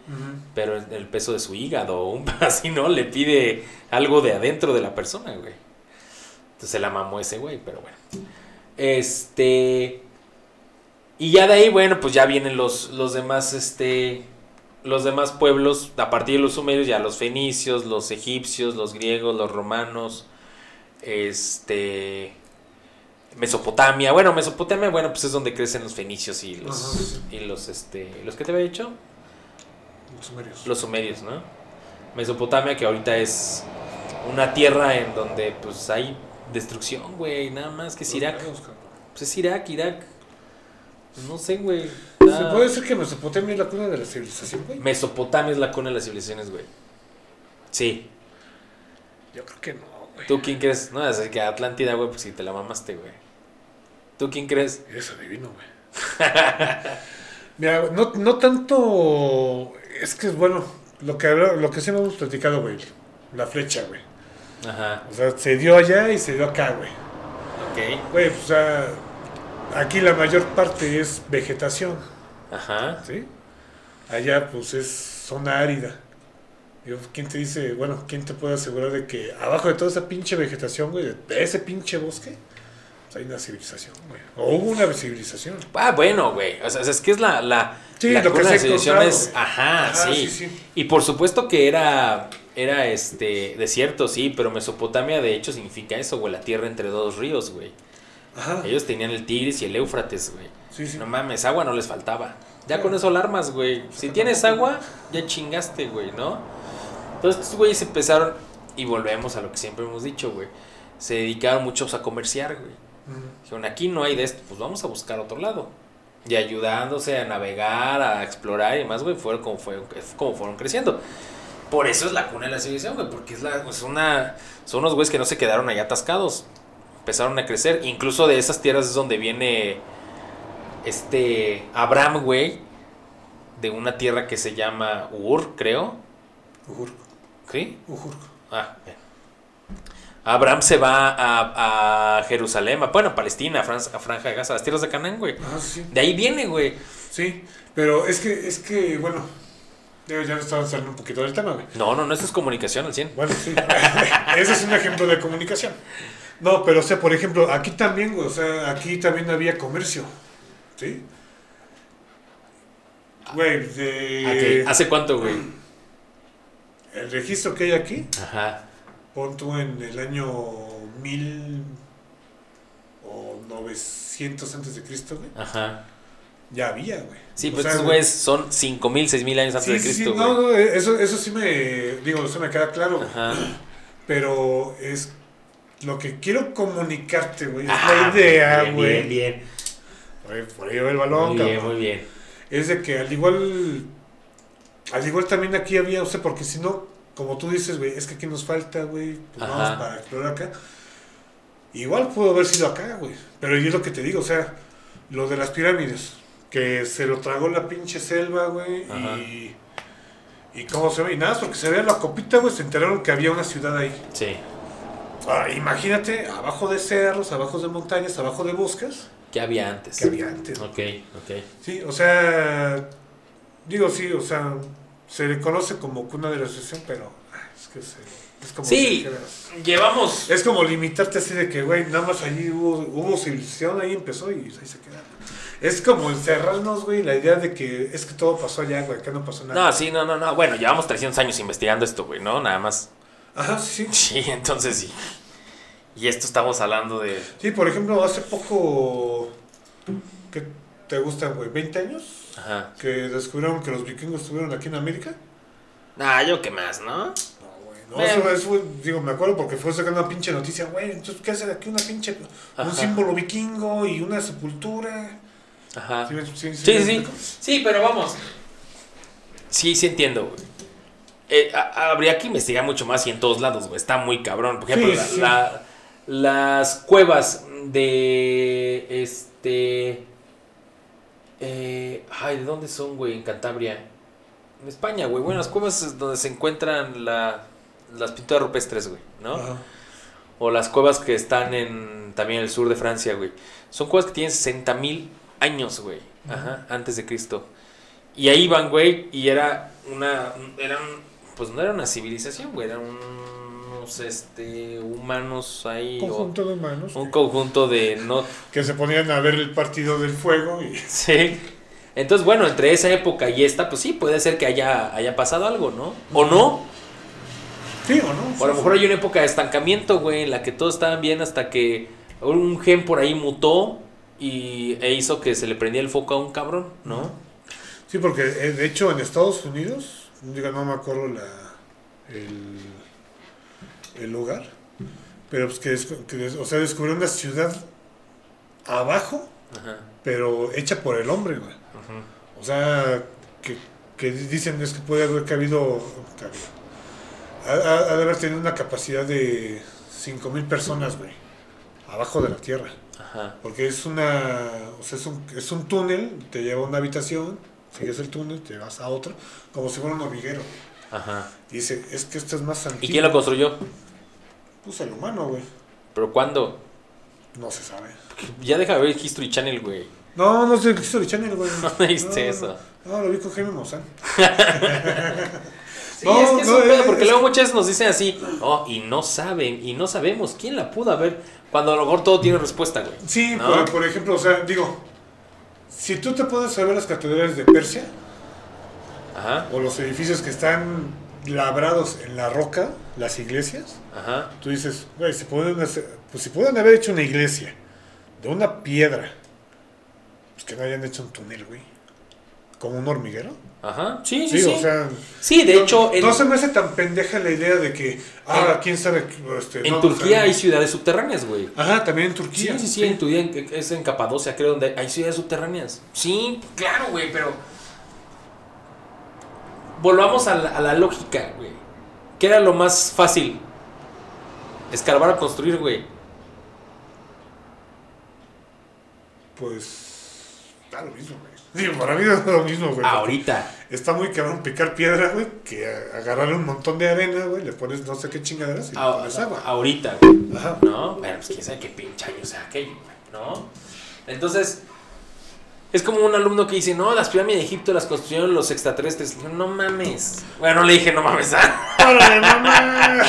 Pero el, peso de su hígado, un así, ¿no? Le pide algo de adentro de la persona, güey. Entonces se la mamó ese güey, pero bueno. Este. Y ya de ahí, bueno, pues ya vienen los, los demás, este. Los demás pueblos, a partir de los sumerios, ya los fenicios, los egipcios, los griegos, los romanos, este. Mesopotamia, bueno, Mesopotamia, bueno, pues es donde crecen los fenicios y los, Ajá, sí. y los, este, los que te había dicho, Los sumerios. los sumerios, ¿no? Mesopotamia que ahorita es una tierra en donde pues hay destrucción, güey, nada más que es Irak. Pues es Irak, Irak. Pues no sé, güey. ¿Se puede decir que Mesopotamia es la cuna de la civilización, güey? Mesopotamia es la cuna de las civilizaciones, güey. Sí. Yo creo que no, güey. ¿Tú quién crees? No, es que Atlántida, güey, pues si te la mamaste, güey. ¿Tú quién crees? Eres adivino, güey. Mira, no, no tanto. Es que es bueno. Lo que, lo que sí hemos platicado, güey. La flecha, güey. Ajá, O sea, se dio allá y se dio acá, güey. ok. Güey, pues, o sea, aquí la mayor parte es vegetación, Ajá. ¿sí? Allá, pues, es zona árida. ¿Quién te dice, bueno, quién te puede asegurar de que abajo de toda esa pinche vegetación, güey, de ese pinche bosque, hay una civilización, güey? O hubo una civilización. Ah, bueno, güey. O sea, es que es la, la, Sí, la lo que se encontrado, güey. Ajá, Ajá, sí. sí, sí. Y por supuesto que era, era este, desierto, sí, pero Mesopotamia de hecho significa eso, güey, la tierra entre dos ríos, güey. Ajá. Ellos tenían el Tigris y el Éufrates, güey. Sí, sí. No mames, agua no les faltaba. Ya con eso alarmas, güey. Si tienes agua, ya chingaste, güey, ¿no? Entonces estos güeyes empezaron, y volvemos a lo que siempre hemos dicho, güey. Se dedicaron muchos a comerciar, güey. Dijeron, aquí no hay de esto, pues vamos a buscar otro lado. Y ayudándose a navegar, a explorar y demás, güey, fueron como, fue, como fueron creciendo. Por eso es la cuna de la civilización, güey, porque es, la, es una, son unos güeyes que no se quedaron allá atascados. Empezaron a crecer. Incluso de esas tierras es donde viene este Abraham, güey, de una tierra que se llama Ur, creo. Ujurco. ¿Sí? Ujurco. Ah, bien. Abraham se va a, a Jerusalén, a, bueno, a Palestina, a, Fran- a Franja de Gaza, a las tierras de Canaán, güey. Ajá, sí. De ahí viene, güey. Sí, pero es que, es que, bueno, ya ya estamos saliendo un poquito del tema, güey. No, no, no, esto es comunicación al 100. Bueno, sí. Ese es un ejemplo de comunicación. No, pero, o sea, por ejemplo, aquí también, güey, o sea, aquí también había comercio. ¿Sí? Güey, de... Ok, ¿Hace cuánto, güey? El registro que hay aquí, Ajá. Pon tú en el año 1000 o 900 antes de Cristo, güey. Ajá. Ya había, güey. Sí, pues estos güeyes son 5000, 6000 años antes Sí, de Cristo, sí, no, no, eso, eso sí me, digo, eso me queda claro. Ajá. pero es lo que quiero comunicarte, güey, es Ah, la idea, bien, güey. Bien, bien. Por ahí- Por ahí va el balón, Muy bien, muy bien. Es de que al igual, al igual también aquí había, o sea, porque si no, como tú dices, güey, es que aquí nos falta, güey, pues Ajá. vamos para explorar acá. Igual pudo haber sido acá, güey, pero yo es lo que te digo, o sea, lo de las pirámides, que se lo tragó la pinche selva, güey, y... Y cómo se ve, y nada, porque se veía la copita, güey, se enteraron que había una ciudad ahí. Sí. Ahora, imagínate, abajo de cerros, abajo de montañas, abajo de bosques, ¿Qué había antes? que había antes. Ok, ok. Sí, o sea, digo sí, o sea, se le conoce como cuna de la asociación, pero ay, es que se, es como Sí. si Llevamos. es como limitarte así de que, güey, nada más allí hubo, hubo civilización, ahí empezó y ahí se queda. Es como encerrarnos, güey, la idea de que es que todo pasó allá, güey, acá no pasó nada. No, sí, no, no, no. Bueno, llevamos 300 años investigando esto, güey, ¿no? Nada más. Ajá, sí, sí. Sí, entonces sí. Y esto estamos hablando de. Sí, por ejemplo, hace poco, ¿qué te gustan, güey? ¿20 años? Ajá. Que descubrieron que los vikingos estuvieron aquí en América. Ah, yo qué más, ¿no? No, güey, no, Bueno. eso, eso digo, me acuerdo porque fue sacando una pinche noticia, güey, entonces, ¿qué hace de aquí una pinche, Ajá. un símbolo vikingo y una sepultura? Ajá. ¿Sí, sí, sí, Sí, sí. Sí, pero vamos. Sí, sí entiendo. Eh, a- habría que investigar mucho más y en todos lados, güey. Está muy cabrón. Por ejemplo, la- las cuevas de. Este. Eh, ay, ¿de dónde son, güey? En Cantabria. En España, güey. Bueno, las cuevas es donde se encuentran la, las pinturas rupestres, güey, ¿no? Ajá. O las cuevas que están en también el sur de Francia, güey. Son cuevas que tienen 60 mil años, güey. Ajá, antes de Cristo. Y ahí van, güey, y era una. Eran. Pues no era una civilización, güey. Eran este, humanos ahí. Un o- conjunto de humanos un que- conjunto de. no que se ponían a ver el partido del fuego y Sí. Entonces, bueno, entre esa época y esta, pues sí, puede ser que haya, haya pasado algo, ¿no? O no. sí o no O a lo mejor hay una época de estancamiento, güey, en la que todos estaban bien hasta que un gen por ahí mutó y, e hizo que se le prendía el foco a un cabrón, ¿no? sí porque eh, de hecho en Estados Unidos diga no me acuerdo la el, el lugar pero pues que, que o sea descubrió una ciudad abajo Ajá. pero hecha por el hombre güey. O sea, que, que dicen es que puede haber que ha ha Ha, de haber tenido una capacidad de 5.000 personas, güey. Abajo de la tierra. Ajá. Porque es una. O sea, es un, es un túnel, te lleva a una habitación, sigues el túnel, te vas a otra, como si fuera un hormiguero. Ajá. Dice, es que esto es más antiguo. ¿Y quién lo construyó? Pues el humano, güey. ¿Pero cuándo? No se sabe. Ya deja de ver History Channel, güey. No, no sé History Channel, güey. ¿Dónde viste No, eso? No, lo vi con Jaime Maussan. Sí, No, es que es no, un pedo, es- porque luego muchas veces nos dicen así, oh, y no saben, y no sabemos quién la pudo haber, cuando a lo mejor todo tiene respuesta, güey. Sí, ¿No? por, por ejemplo, o sea, digo, si tú te puedes saber las catedrales de Persia Ajá, o los edificios que están labrados en la roca, las iglesias, ajá. tú dices, güey, si pueden hacer- pues si pueden haber hecho una iglesia de una piedra, pues que no hayan hecho un túnel, güey, como un hormiguero. Ajá, sí, sí, Sí, sí. o sea, sí, de no, hecho, en, no se me hace tan pendeja la idea de que, ah, quién sabe, este, en no, Turquía hay ciudades subterráneas, güey. Ajá, también en Sí, Turquía. sí, sí, en Turquía, en- es en Capadocia, creo, donde hay ciudades subterráneas. Sí, claro, güey, pero... Volvamos a la, a la lógica, güey. ¿Qué era lo más fácil? Escarbar o construir, güey. Pues, da lo mismo, güey. Digo, para mí es lo mismo, güey. Ahorita. Está muy cabrón picar piedra, güey, que agarrarle un montón de arena, güey, le pones no sé qué chingaderas y le A- pones agua. ahorita, güey. Ajá. ¿No? Bueno, pues quién sabe qué pinche año sea aquello, güey, ¿no? Entonces, es como un alumno que dice, no, las pirámides de Egipto las construyeron los extraterrestres. No, no mames. Bueno, no le dije, no mames. ¡Órale, mamá!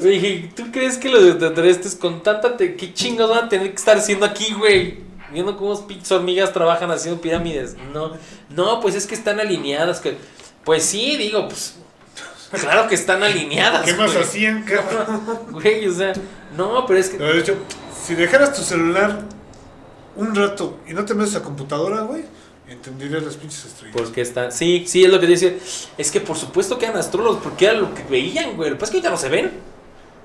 Le dije, ¿tú crees que los extraterrestres con tanta... Te ¿Qué chingos van a tener que estar haciendo aquí, güey? Viendo cómo pinches hormigas trabajan haciendo pirámides. No, no, pues es que están alineadas. Que... Pues sí, digo, pues... Claro que están alineadas. ¿Qué más güey. hacían, cabrón? Güey, o sea, no, pero es que... De hecho, si dejaras tu celular un rato y no te metes a computadora, güey, entenderías las pinches estrellas. Porque está. Sí, sí, es lo que dice. Es que por supuesto que eran astrólogos, porque era lo que veían, güey. Lo que pasa es que ahorita no se ven,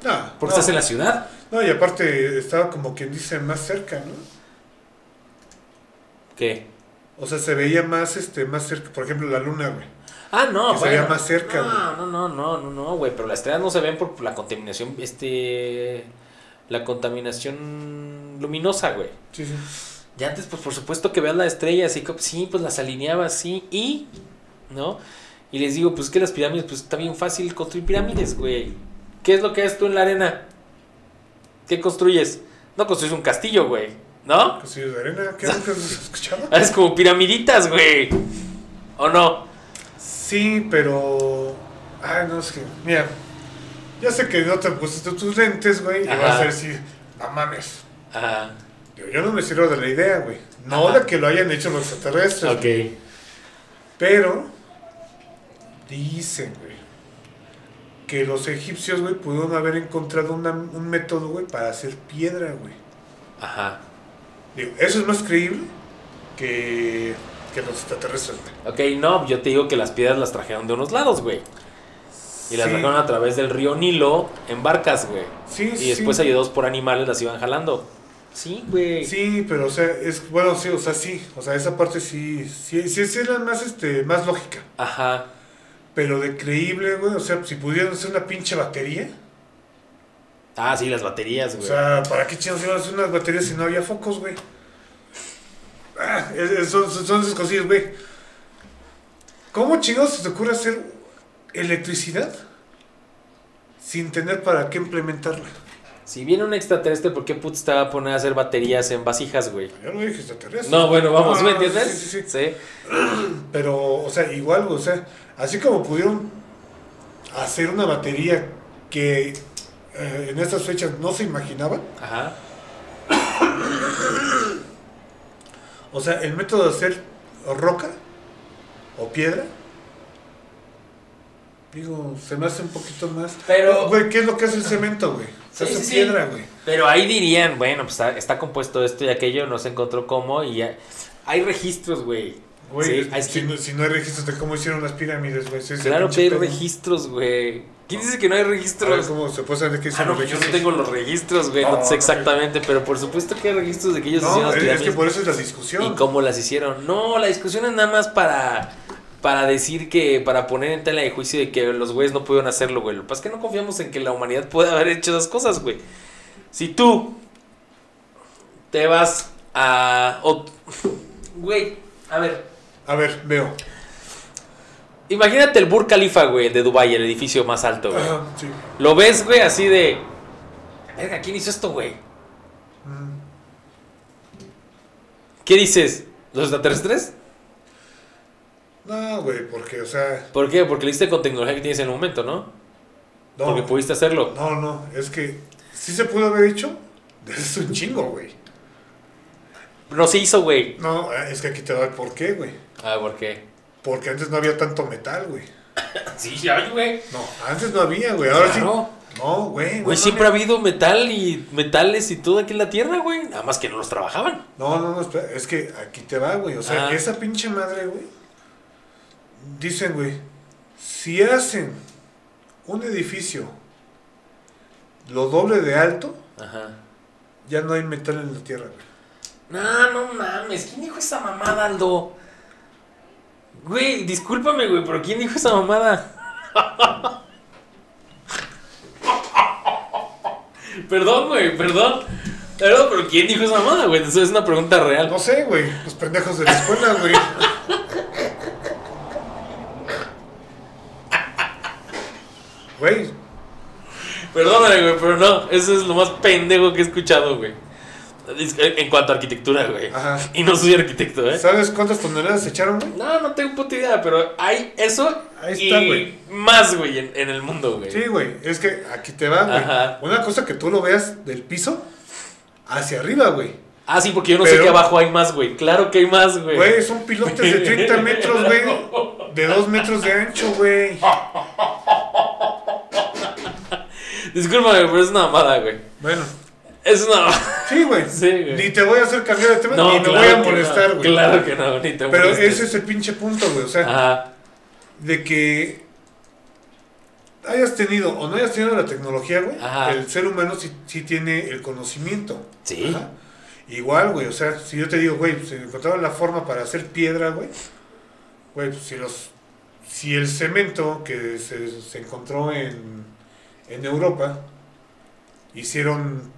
No, porque no. estás en la ciudad. No, y aparte estaba como quien dice más cerca, ¿no? ¿Qué? O sea, se veía más, este, más cerca, por ejemplo, la luna, güey. Ah, no, Que se vea más cerca, No, no, no, no, no, no, güey. Pero las estrellas no se ven por la contaminación, este. La contaminación luminosa, güey. Sí, sí. Y antes, pues por supuesto que veas las estrellas y co- sí, pues las alineabas, sí, y. ¿No? Y les digo, pues que las pirámides, pues está bien fácil construir pirámides, güey. ¿Qué es lo que haces tú en la arena? ¿Qué construyes? No construyes un castillo, güey. ¿No? Castillos de arena, ¿qué nunca has escuchado? Haces como piramiditas, güey. ¿O no? Sí, pero. Ay, no es que. Mira, ya sé que no te pusiste tus lentes, güey, y vas a decir, no mames. Ajá. Yo no me sirvo de la idea, güey. No Ajá. de que lo hayan hecho los extraterrestres. güey. Ok. Pero. Dicen, güey. Que los egipcios, güey, pudieron haber encontrado una- un método, güey, para hacer piedra, güey. Ajá. Digo, eso es más creíble que, que los extraterrestres, güey. Ok, no, yo te digo que las piedras las trajeron de unos lados, güey. Y las Sí. trajeron a través del río Nilo en barcas, güey. Sí, Y después sí. ayudados por animales las iban jalando. Sí, güey. Sí, pero o sea, es bueno, sí, o sea, sí, o sea, esa parte sí, sí, sí, sí es la más, este, más lógica. Ajá. Pero de creíble, güey, o sea, si pudieran hacer una pinche batería, Ah, sí, las baterías, o güey. sea, ¿para qué chingados iban a hacer unas baterías si no había focos, güey? Ah, es- son, son esas cosillas, güey. ¿Cómo chingados se te ocurre hacer electricidad sin tener para qué implementarla? Si viene un extraterrestre, ¿por qué putz te va a poner a hacer baterías en vasijas, güey? Yo no dije extraterrestre. No, bueno, vamos, No, ¿me entiendes? sí, sí, sí. Pero, o sea, igual, o sea, así como pudieron hacer una batería que eh, en estas fechas no se imaginaban, Ajá. o sea, el método de hacer roca o piedra, digo, se me hace un poquito más. Pero- Güey, ¿qué es lo que hace el cemento, güey? Se Sí, hace sí, piedra, güey. Pero ahí dirían, bueno, pues está, está compuesto esto y aquello, no se encontró cómo y ya. Hay registros, güey. Güey, Sí, si, que- no, si no hay registros de cómo hicieron las pirámides, güey. Claro que hay pedo. registros, güey. ¿Quién dice que no hay A ver, registros? ¿cómo se puede saber qué Ah, hicieron no, los yo no registros? tengo los registros, güey, no, No, sé no, exactamente, pero por supuesto que hay registros de que ellos hicieron las es, es que pirámides por eso es la discusión. y cómo las hicieron. No, la discusión es nada más para, para decir que, para poner en tela de juicio de que los güeyes no pudieron hacerlo, güey. Lo que pasa es que no confiamos en que la humanidad pueda haber hecho esas cosas, güey. Si tú te vas a... o- Güey, a ver, A ver, veo. imagínate el Burj Khalifa, güey, de Dubai, el edificio más alto, güey. Ajá, sí. Lo ves, güey, así de... Verga, ¿quién hizo esto, güey? Mm. ¿Qué dices? ¿Los extraterrestres? No, güey, porque, o sea, ¿Por qué? Porque lo hiciste con tecnología que tienes en el momento, ¿no? no. Porque pudiste hacerlo. No, no, es que sí se pudo haber hecho. Es un chingo, güey. No se hizo, güey. No, es que aquí te da el por qué, güey. Ah, ¿por qué? Porque antes no había tanto metal, güey. Sí, ya, güey. No, antes no había, güey. Ahora Claro. sí. No, güey. Güey, no siempre ha habido metal y metales y todo aquí en la tierra, güey. Nada más que no los trabajaban. No, no, no, espera, es que aquí te va, güey. O sea, Ah. esa pinche madre, güey. Dicen, güey, si hacen un edificio lo doble de alto, Ajá. ya no hay metal en la tierra, güey. No, no mames. ¿Quién dijo esa mamada, Aldo? Güey, discúlpame, güey, pero ¿quién dijo esa mamada? perdón, güey, perdón. Perdón, pero ¿quién dijo esa mamada, güey? Eso es una pregunta real. No sé, güey, los pendejos de la escuela, güey. Güey, Perdóname, güey, pero no. Eso es lo más pendejo que he escuchado, güey. En cuanto a arquitectura, güey. Ajá. Y no soy arquitecto, ¿eh? ¿sabes cuántas toneladas se echaron, güey? No, no tengo puta idea, pero hay eso Ahí está, y güey. más, güey, en, en el mundo, güey. Sí, güey, es que aquí te va, güey. Ajá. Una cosa que tú lo veas del piso hacia arriba, güey. Ah, sí, porque yo no sé que abajo hay más, güey. Claro que hay más, güey. Güey, son pilotes de 30 metros, güey. De 2 metros de ancho, güey. Discúlpame, pero es una mamada, güey. Bueno, Es una mamada. sí, güey. Sí, güey. Ni te voy a hacer cambiar de tema, No, ni me claro voy a molestar, no. güey. Claro que no, ni te Pero molestes. ese es el pinche punto, güey. O sea, Ajá. de que hayas tenido o no hayas tenido la tecnología, güey. Ajá. El ser humano sí, sí tiene el conocimiento. Sí. Ajá. Igual, güey. O sea, si yo te digo, güey, se encontraron la forma para hacer piedra, güey. Güey, pues si los. Si el cemento que se, se encontró en, en Europa hicieron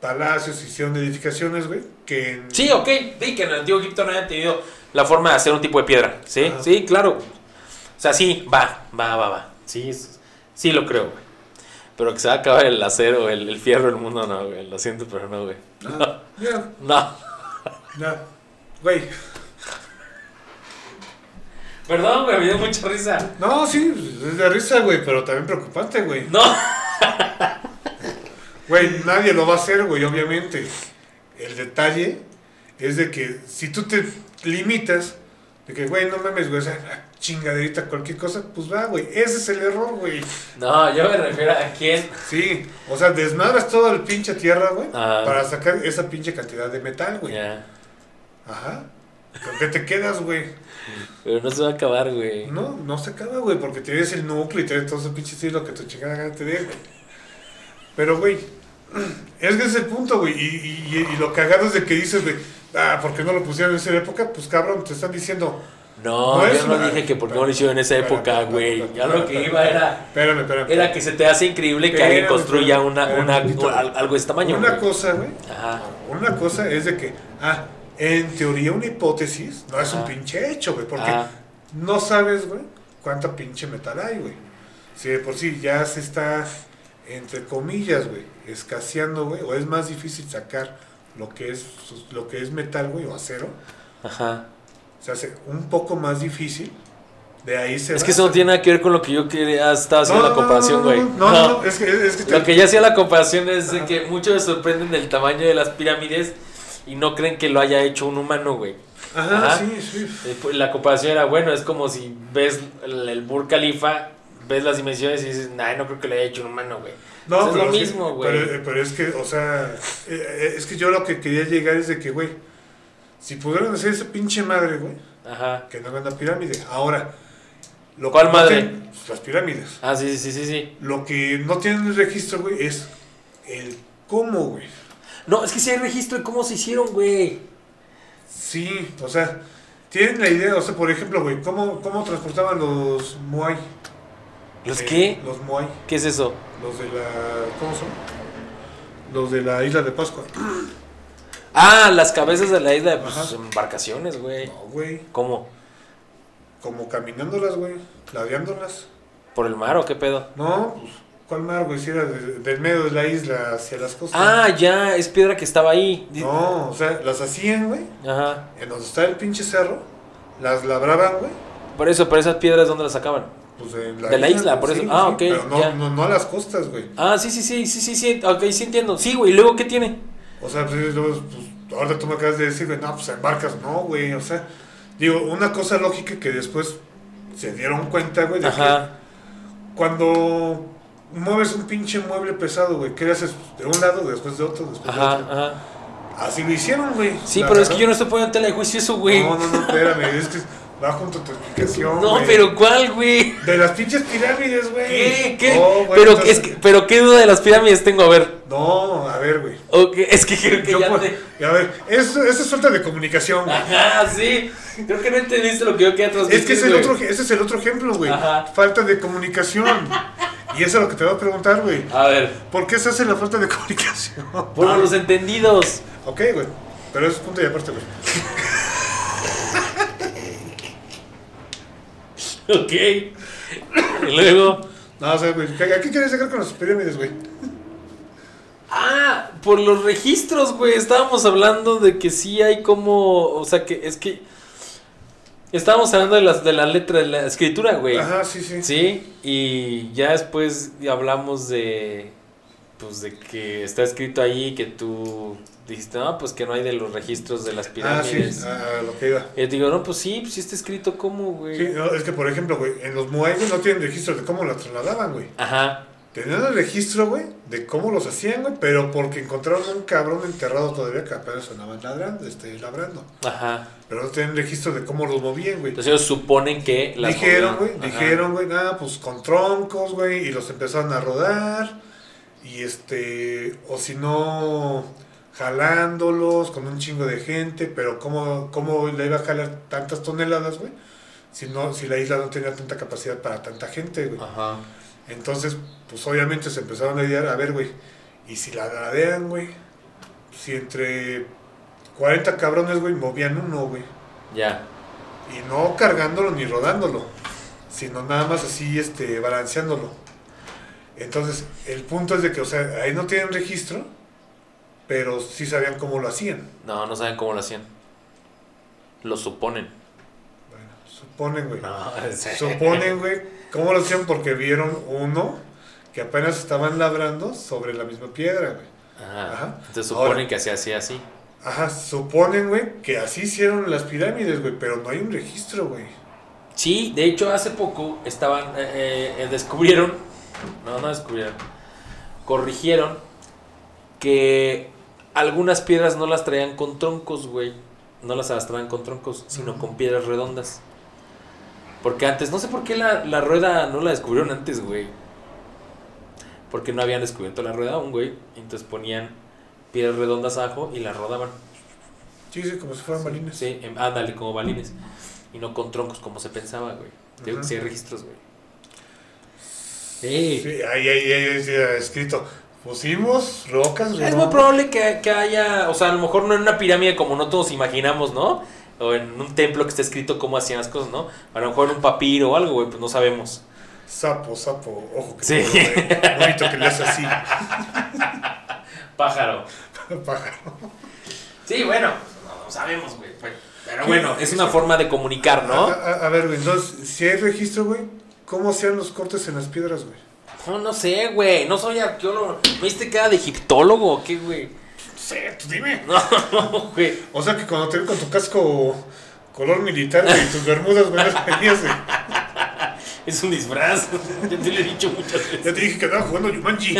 palacios, hicieron edificaciones, güey, que en, Sí, ok. Sí, que en el antiguo Egipto no hayan tenido la forma de hacer un tipo de piedra. Sí, sí, claro. O sea, sí, va, va, va, va. Sí, sí lo creo, güey. Pero que se va a acabar el acero, el, el fierro del mundo, no, güey. Lo siento, pero no, güey. Ah, ya, No. ya. Güey, Perdón, güey, me dio mucha risa. no, sí, es de risa, güey, pero también preocupante, güey. No. Güey, nadie lo va a hacer, güey, obviamente. El detalle es de que si tú te limitas, de que, güey, no mames, güey, o sea, chingaderita, cualquier cosa, pues va, güey. Ese es el error, güey. No, yo me refiero a quién. Sí, o sea, desmadras toda la pinche tierra, güey, para sacar esa pinche cantidad de metal, güey. Ya. Ajá. ¿Con qué te quedas, güey? Pero no se va a acabar, güey. No, no se acaba, güey, porque tienes el núcleo y tienes todo ese pinche estilo que tu chingada gana te dé, güey. Pero, güey, es que ese es el punto, güey. Y, y, y lo cagado es de que dices, güey, ah, ¿por qué no lo pusieron en esa época? Pues cabrón, te están diciendo. No, No es yo no una- dije que por qué no lo hicieron en esa época, güey. Ya lo que iba era, Espérame, espérame. era que se te hace increíble que alguien construya una, una, algo de este tamaño. Una cosa, güey. Ajá. Una cosa es de que, ah, en teoría una hipótesis no es un pinche hecho, güey, porque Ajá. no sabes, güey, cuánta pinche metal hay, güey. Si de por sí ya se está entre comillas, güey, escaseando, güey, o es más difícil sacar lo que es, lo que es metal, güey, o acero, Ajá. se hace un poco más difícil. De ahí se Es va- que eso no tiene nada que ver con lo que yo quería, estaba haciendo No, la comparación, güey. No, no, no, no, es que, es que te- Lo que yo hacía la comparación es de que muchos se sorprenden del tamaño de las pirámides y no creen que lo haya hecho un humano, güey. Ajá, Ajá. sí, sí. Eh, pues, La comparación era, bueno, es como si ves el, el Burj Khalifa, ves las dimensiones y dices, nah, no creo que lo haya hecho un humano, güey. No, Pues es pero lo que- mismo, güey. Pero, pero es que, o sea, eh, eh, es que yo lo que quería llegar es de que, güey, si pudieran hacer esa pinche madre, güey, Ajá. que no hagan la pirámide. Ahora, lo ¿Cuál que no madre? tienen- pues, las pirámides. Ah, sí, sí, sí, sí. Lo que no tienen el registro, güey, es el cómo, güey. No, es que sí hay registro de cómo se hicieron, güey. Sí, o sea, tienen la idea, o sea, por ejemplo, güey, ¿cómo, cómo transportaban los Moai? ¿Los Eh, qué? Los Moai, ¿Qué es eso? los de la. ¿Cómo son? Los de la isla de Pascua. Ah, las cabezas de la isla, pues Ajá. embarcaciones, güey. No, güey. ¿Cómo? Como caminándolas, güey. Ladeándolas. ¿Por el mar o qué pedo? No, pues, ¿cuál mar, güey? Si era de- del medio de la isla hacia las costas. Ah, ya, es piedra que estaba ahí. No, o sea, las hacían, güey. Ajá. En donde está el pinche cerro. Las labraban, güey. Por eso, pero esas piedras, ¿dónde las sacaban? Pues en De la isla, por eso. Ah, ok, Pero no, ya. no, no a las costas, güey. Ah, sí, sí, sí, sí, sí, sí, ok, sí entiendo. Sí, güey, ¿y luego qué tiene? O sea, pues, luego, pues, ahorita tú me acabas de decir, güey, no, pues embarcas, no, güey. O sea, digo, una cosa lógica que después se dieron cuenta, güey, de que Ajá. cuando mueves un pinche mueble pesado, güey, ¿qué haces? De un lado, después de otro, después de Ajá, otro. ajá. Así lo hicieron, güey. Sí, pero es que yo no estoy poniendo en tela de juicio eso, güey. No, no, no, espérame, es que va junto a tu explicación. No, pero ¿cuál, güey? De las pinches pirámides, güey. ¿Qué? ¿Qué? No, güey, pero, entonces- es que, pero ¿qué duda de las pirámides tengo? A ver. No, a ver, güey. Ok, es que creo que Yo ya te... A ver, eso, eso es falta de comunicación, güey. Ajá, sí. Creo que no entendiste lo que yo quería transmitir, Es que es el otro, ese es el otro ejemplo, güey. Falta de comunicación. Y eso es lo que te voy a preguntar, güey. A ver, ¿Por qué se hace la falta de comunicación? por Ah, los entendidos. Ok, güey. Pero eso es punto y aparte, güey. Ok. Y luego... No, o sea, güey. ¿A qué quieres llegar con las pirámides, güey? Ah, por los registros, güey. Estábamos hablando de que sí hay como. O sea, que es que. Estábamos hablando de, las, de la letra, de la escritura, güey. Ajá, sí, sí. Sí, y ya después hablamos de. Pues de que está escrito ahí que tú dijiste, no, pues que no hay de los registros de las Ah, sí, pirámides. a lo que iba. Y digo, no, pues sí, pues sí está escrito como, güey. Sí, no, es que, por ejemplo, güey, en los Moai no tienen registro de cómo las trasladaban, güey. Ajá. Tenían el registro, güey, de cómo los hacían, güey, pero porque encontraron un cabrón enterrado todavía que apenas sonaban ladrando, este, labrando. Ajá. Pero no tenían registro de cómo los movían, güey. Entonces ellos suponen que las Dijeron, güey, dijeron, güey, nada, pues con troncos, güey, y los empezaron a rodar, y este, o si no, jalándolos con un chingo de gente, pero ¿cómo, cómo le iba a jalar tantas toneladas, güey? Si, no, si la isla no tenía tanta capacidad para tanta gente, güey. Ajá. Entonces, pues obviamente se empezaron a idear, a ver, güey, y si la ladean, güey, si entre 40 cabrones, güey, movían uno, güey. Ya. Y no cargándolo ni rodándolo, sino nada más así, este, balanceándolo. Entonces, el punto es de que, o sea, ahí no tienen registro, pero sí sabían cómo lo hacían. No, no saben cómo lo hacían. Lo suponen. Bueno, suponen, güey. No. Suponen, güey, cómo lo hacían porque vieron uno que apenas estaban labrando sobre la misma piedra, güey. Ajá. Ajá. Entonces suponen Ahora. que se hacía así. Ajá, suponen, güey, que así hicieron las pirámides, güey, pero no hay un registro, güey. Sí, de hecho hace poco estaban, eh, eh, descubrieron, no, no descubrieron, corrigieron que algunas piedras no las traían con troncos, güey. No las arrastraban con troncos, sino con piedras redondas. Porque antes, no sé por qué la, la rueda no la descubrieron antes, güey. Porque no habían descubierto la rueda aún, güey. Entonces ponían piedras redondas abajo y las rodaban. Sí, sí, como si fueran balines. Sí, em, ándale, como balines. Y no con troncos como se pensaba, güey. Digo que sí hay registros, güey. Sí. Sí, ahí, ahí, ahí decía escrito, pusimos rocas Es muy probable que, que haya, o sea, a lo mejor no en una pirámide como no todos imaginamos, ¿no? O en un templo que esté escrito cómo hacían las cosas, ¿no? A lo mejor en un papiro o algo, güey, pues no sabemos. Sapo, sapo, ojo que Sí. bonito, bonito que le hace así. Pájaro. Pájaro. Sí, bueno, no, no sabemos, güey. Pero pero bueno, es una forma de comunicar, ¿no? a- a ver, güey, entonces, si hay registro, güey, ¿cómo hacían los cortes en las piedras, güey? No, no sé, güey. No soy arqueólogo. ¿Me viste cara de egiptólogo o qué, güey? Sé, tú dime. No, güey. O sea que cuando te ven con tu casco color militar, güey, y tus bermudas, güey, las venías de... Es un disfraz. Yo te lo he dicho muchas veces. Ya te dije que andaba jugando Yumanji.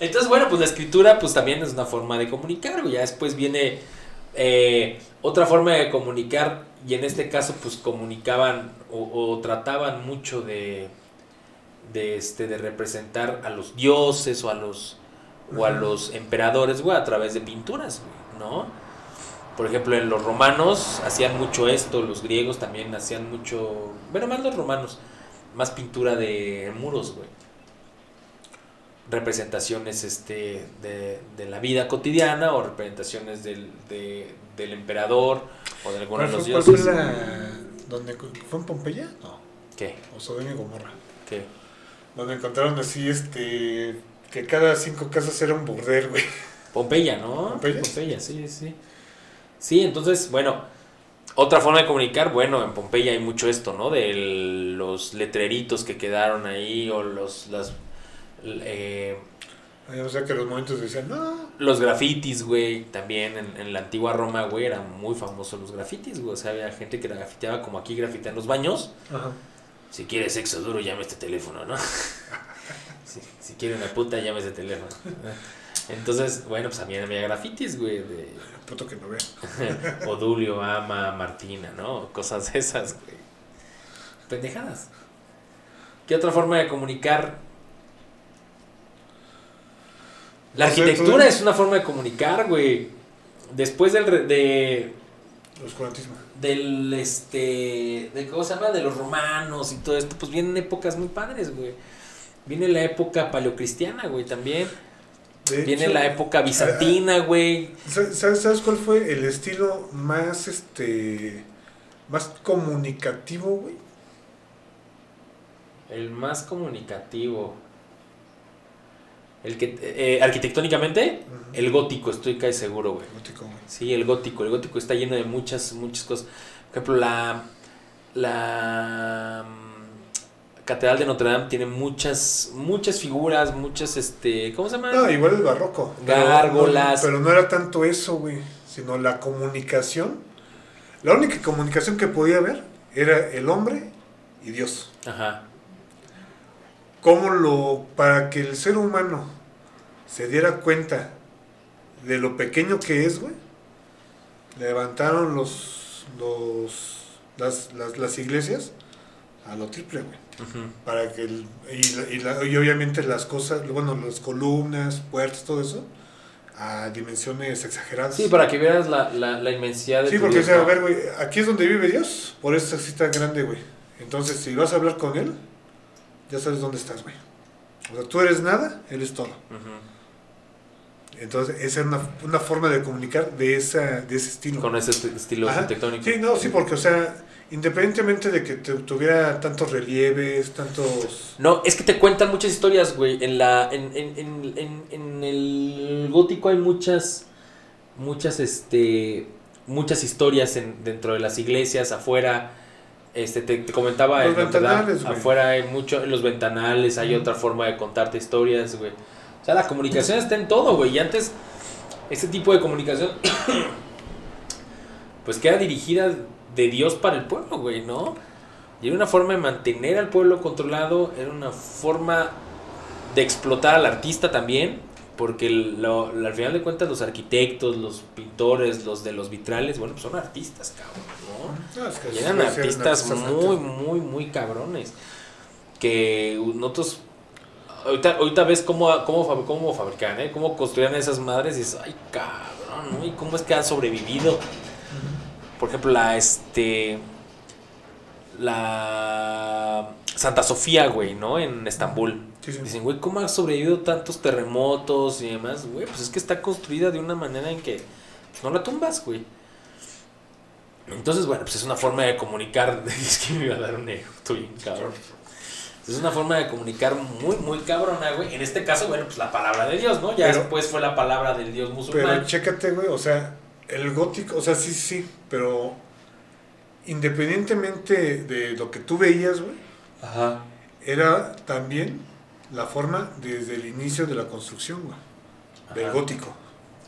Entonces, bueno, pues la escritura pues también es una forma de comunicar, güey. Ya después viene eh, otra forma de comunicar y en este caso pues comunicaban o, o trataban mucho de, de, este, de representar a los dioses o a los, o a los emperadores, güey, a través de pinturas, güey, ¿no? Por ejemplo, en los romanos hacían mucho esto, los griegos también hacían mucho, bueno, más los romanos, más pintura de muros, güey representaciones este, de, de la vida cotidiana o representaciones del, de- del emperador o de alguno ¿Cuál de los fue, fue dioses. la... ¿Dónde, ¿Fue en Pompeya? No, ¿Qué? o Sodoma y Gomorra. ¿Qué? Donde encontraron así, este... Que cada cinco casas era un burdel, güey. Pompeya, ¿no? ¿Pompeya? sí, sí. Sí, entonces, bueno, otra forma de comunicar, bueno, en Pompeya hay mucho esto, ¿no? De los letreritos que quedaron ahí o los, las, eh, O sea que los momentos decían, no, los grafitis, güey, también en, en la antigua Roma, güey, eran muy famosos los grafitis, güey. O sea, había gente que grafiteaba como aquí grafitean los baños. Ajá. Si quiere sexo duro, llame a este teléfono, ¿no? si, si quiere una puta, llame a este teléfono. Entonces, bueno, pues también había grafitis, güey, de puto que no ve. Odulio ama a Martina, ¿no? Cosas esas, güey. Pendejadas. ¿Qué otra forma de comunicar? La sé, arquitectura tú- es una forma de comunicar, güey. Después del de Oscurantismo. del este de cómo se llama de los romanos y todo esto pues vienen épocas muy padres güey viene la época paleocristiana güey también De viene hecho, la época bizantina güey ¿Sabes, cuál fue el estilo más, este, más comunicativo, güey? el más comunicativo el que eh, arquitectónicamente el gótico estoy casi seguro güey Gótico, güey. Sí, el gótico. El gótico está lleno de muchas, muchas cosas. Por ejemplo, la, la Catedral de Notre Dame tiene muchas, muchas figuras, muchas, este, ¿cómo se llama? No, igual el barroco. pero Gárgolas. no- Pero no era tanto eso, güey, sino la comunicación. La única comunicación que podía haber era el hombre y Dios. Ajá. cómo lo para que el ser humano se diera cuenta de lo pequeño que es, güey. Levantaron los los las, las, las iglesias a lo triple, güey. Para que el- y, y la- y obviamente las cosas, bueno, las columnas, puertas, todo eso a dimensiones exageradas. Sí, para que vieras la, la, la inmensidad de Sí, tu porque o sea, a ver, güey, aquí es donde vive Dios, por eso es así tan grande, güey. Entonces, si vas a hablar con él, ya sabes dónde estás, güey. O sea, tú eres nada, él es todo. Ujú. Entonces, esa es una, una forma de comunicar de, esa, de ese estilo. Con ese est- estilo arquitectónico. Sí, no, sí, porque, o sea, independientemente de que te- tuviera tantos relieves, tantos... No, es que te cuentan muchas historias, güey. En la. En, en, en, en, en el gótico hay muchas. Muchas, este. Muchas historias en, dentro de las iglesias, afuera. Este, te, te comentaba Los en Notre Dame, ventanales, güey. afuera hay mucho, en los ventanales hay otra forma de contarte historias, güey. O sea, la comunicación está en todo, güey. Y antes, este tipo de comunicación, pues que era dirigida de Dios para el pueblo, güey, ¿no? Y era una forma de mantener al pueblo controlado, era una forma de explotar al artista también, porque lo- al final de cuentas los arquitectos, los pintores, los de los vitrales, bueno, pues son artistas, cabrón, ¿no? No, es que Y eran artistas muy, muy, muy cabrones. Que nosotros. Ahorita, ahorita ves cómo, cómo, cómo fabrican, ¿eh? Cómo construían esas madres y dices, ay, cabrón, ¿no? ¿Y cómo es que han sobrevivido? Por ejemplo, la, este. La. Santa Sofía, güey, ¿no? En Estambul. Sí, sí. Dicen, güey, ¿cómo ha sobrevivido tantos terremotos y demás? Güey, pues es que está construida de una manera en que no la tumbas, güey. Entonces, bueno, pues es una forma de comunicar. Es que me iba a dar un ego, estoy bien cabrón. Es una forma de comunicar muy, muy cabrona, güey. En este caso, bueno, pues la palabra de Dios, ¿no? Ya Pero- después fue la palabra del Dios Pero musulmán. chécate, güey, o sea, el gótico, o sea, sí, sí, pero independientemente de lo que tú veías, güey, Ajá. era también la forma desde el inicio de la construcción, güey, del Ajá. gótico.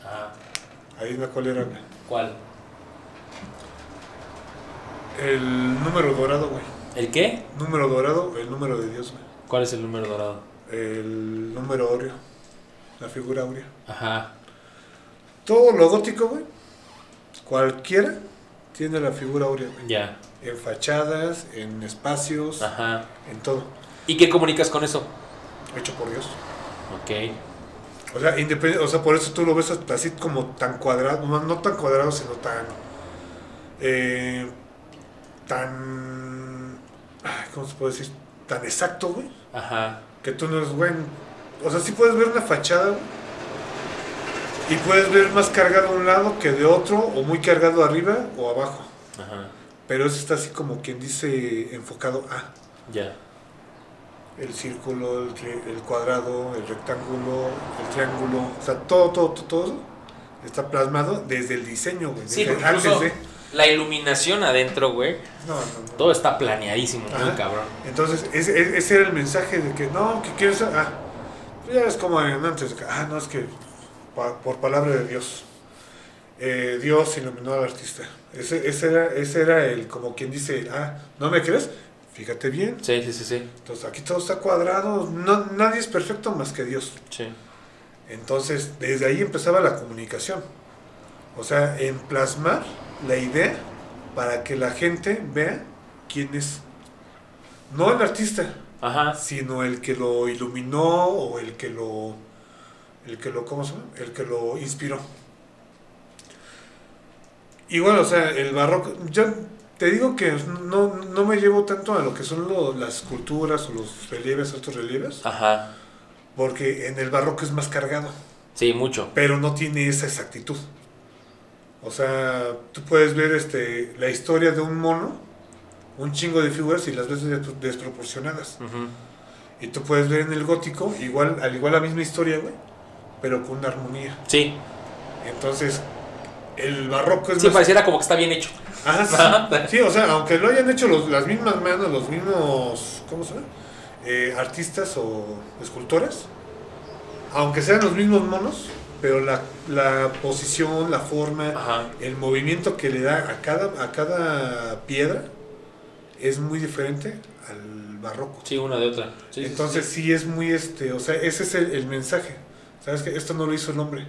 Ajá. Ahí me cuál era, güey. ¿Cuál? El número dorado, güey. ¿El qué? Número dorado, el número de Dios, güey. ¿Cuál es el número dorado? El número óreo, la figura áurea. Ajá. Todo lo gótico, güey, cualquiera tiene la figura áurea, güey. Ya. En fachadas, en espacios, Ajá. en todo. ¿Y qué comunicas con eso? Hecho por Dios. Ok. O sea, independ- o sea, por eso tú lo ves así como tan cuadrado, no, no tan cuadrado, sino tan. eh, tan. ¿Cómo se puede decir? Tan exacto, güey. Ajá. Que tú no es, güey. O sea, sí puedes ver una fachada, güey. Y puedes ver más cargado a un lado que de otro, o muy cargado arriba o abajo. Ajá. Pero eso está así como quien dice enfocado a Ya. el círculo, el, cuadrado, el rectángulo, el triángulo. O sea, todo, todo, todo, todo está plasmado desde el diseño, güey. Sí, desde antes de. La iluminación adentro, güey. No, no, no. Todo está planeadísimo, muy Ajá. cabrón. Entonces, ese, e- ese era el mensaje de que no, que quieres. Ah, pues ya es como antes. Ah, no, es que pa- por palabra de Dios. eh, Dios iluminó al artista. Ese, ese, era, ese era el, como quien dice, ah, ¿no me crees? Fíjate bien. Sí, sí, sí, sí. Entonces, aquí todo está cuadrado. No, nadie es perfecto más que Dios. Sí. Entonces, desde ahí empezaba la comunicación. O sea, en plasmar la idea para que la gente vea quién es. No el artista, Ajá. sino el que lo iluminó o el que lo el que lo ¿cómo se llama? el que lo inspiró y bueno o sea el barroco yo te digo que no, no me llevo tanto a lo que son lo- las esculturas o los relieves altos relieves Ajá. porque en el barroco es más cargado Sí, mucho. pero no tiene esa exactitud o sea tú puedes ver este la historia de un mono un chingo de figuras y las ves des- desproporcionadas y tú puedes ver en el gótico, igual, al igual la misma historia, güey, pero con una armonía. Sí. Entonces, el barroco es Sí, más- pareciera como que está bien hecho. Ajá, sí. Sí, o sea, aunque lo hayan hecho los- las mismas manos, los mismos, ¿cómo se llama? Eh, artistas o escultores, aunque sean los mismos monos, pero la, la posición, la forma, Ajá. el movimiento que le da a cada, a cada piedra es muy diferente al barroco. Sí, una de otra. Sí, Entonces sí. sí. es muy este, o sea, ese es el, el mensaje. ¿Sabes que Esto no lo hizo el hombre,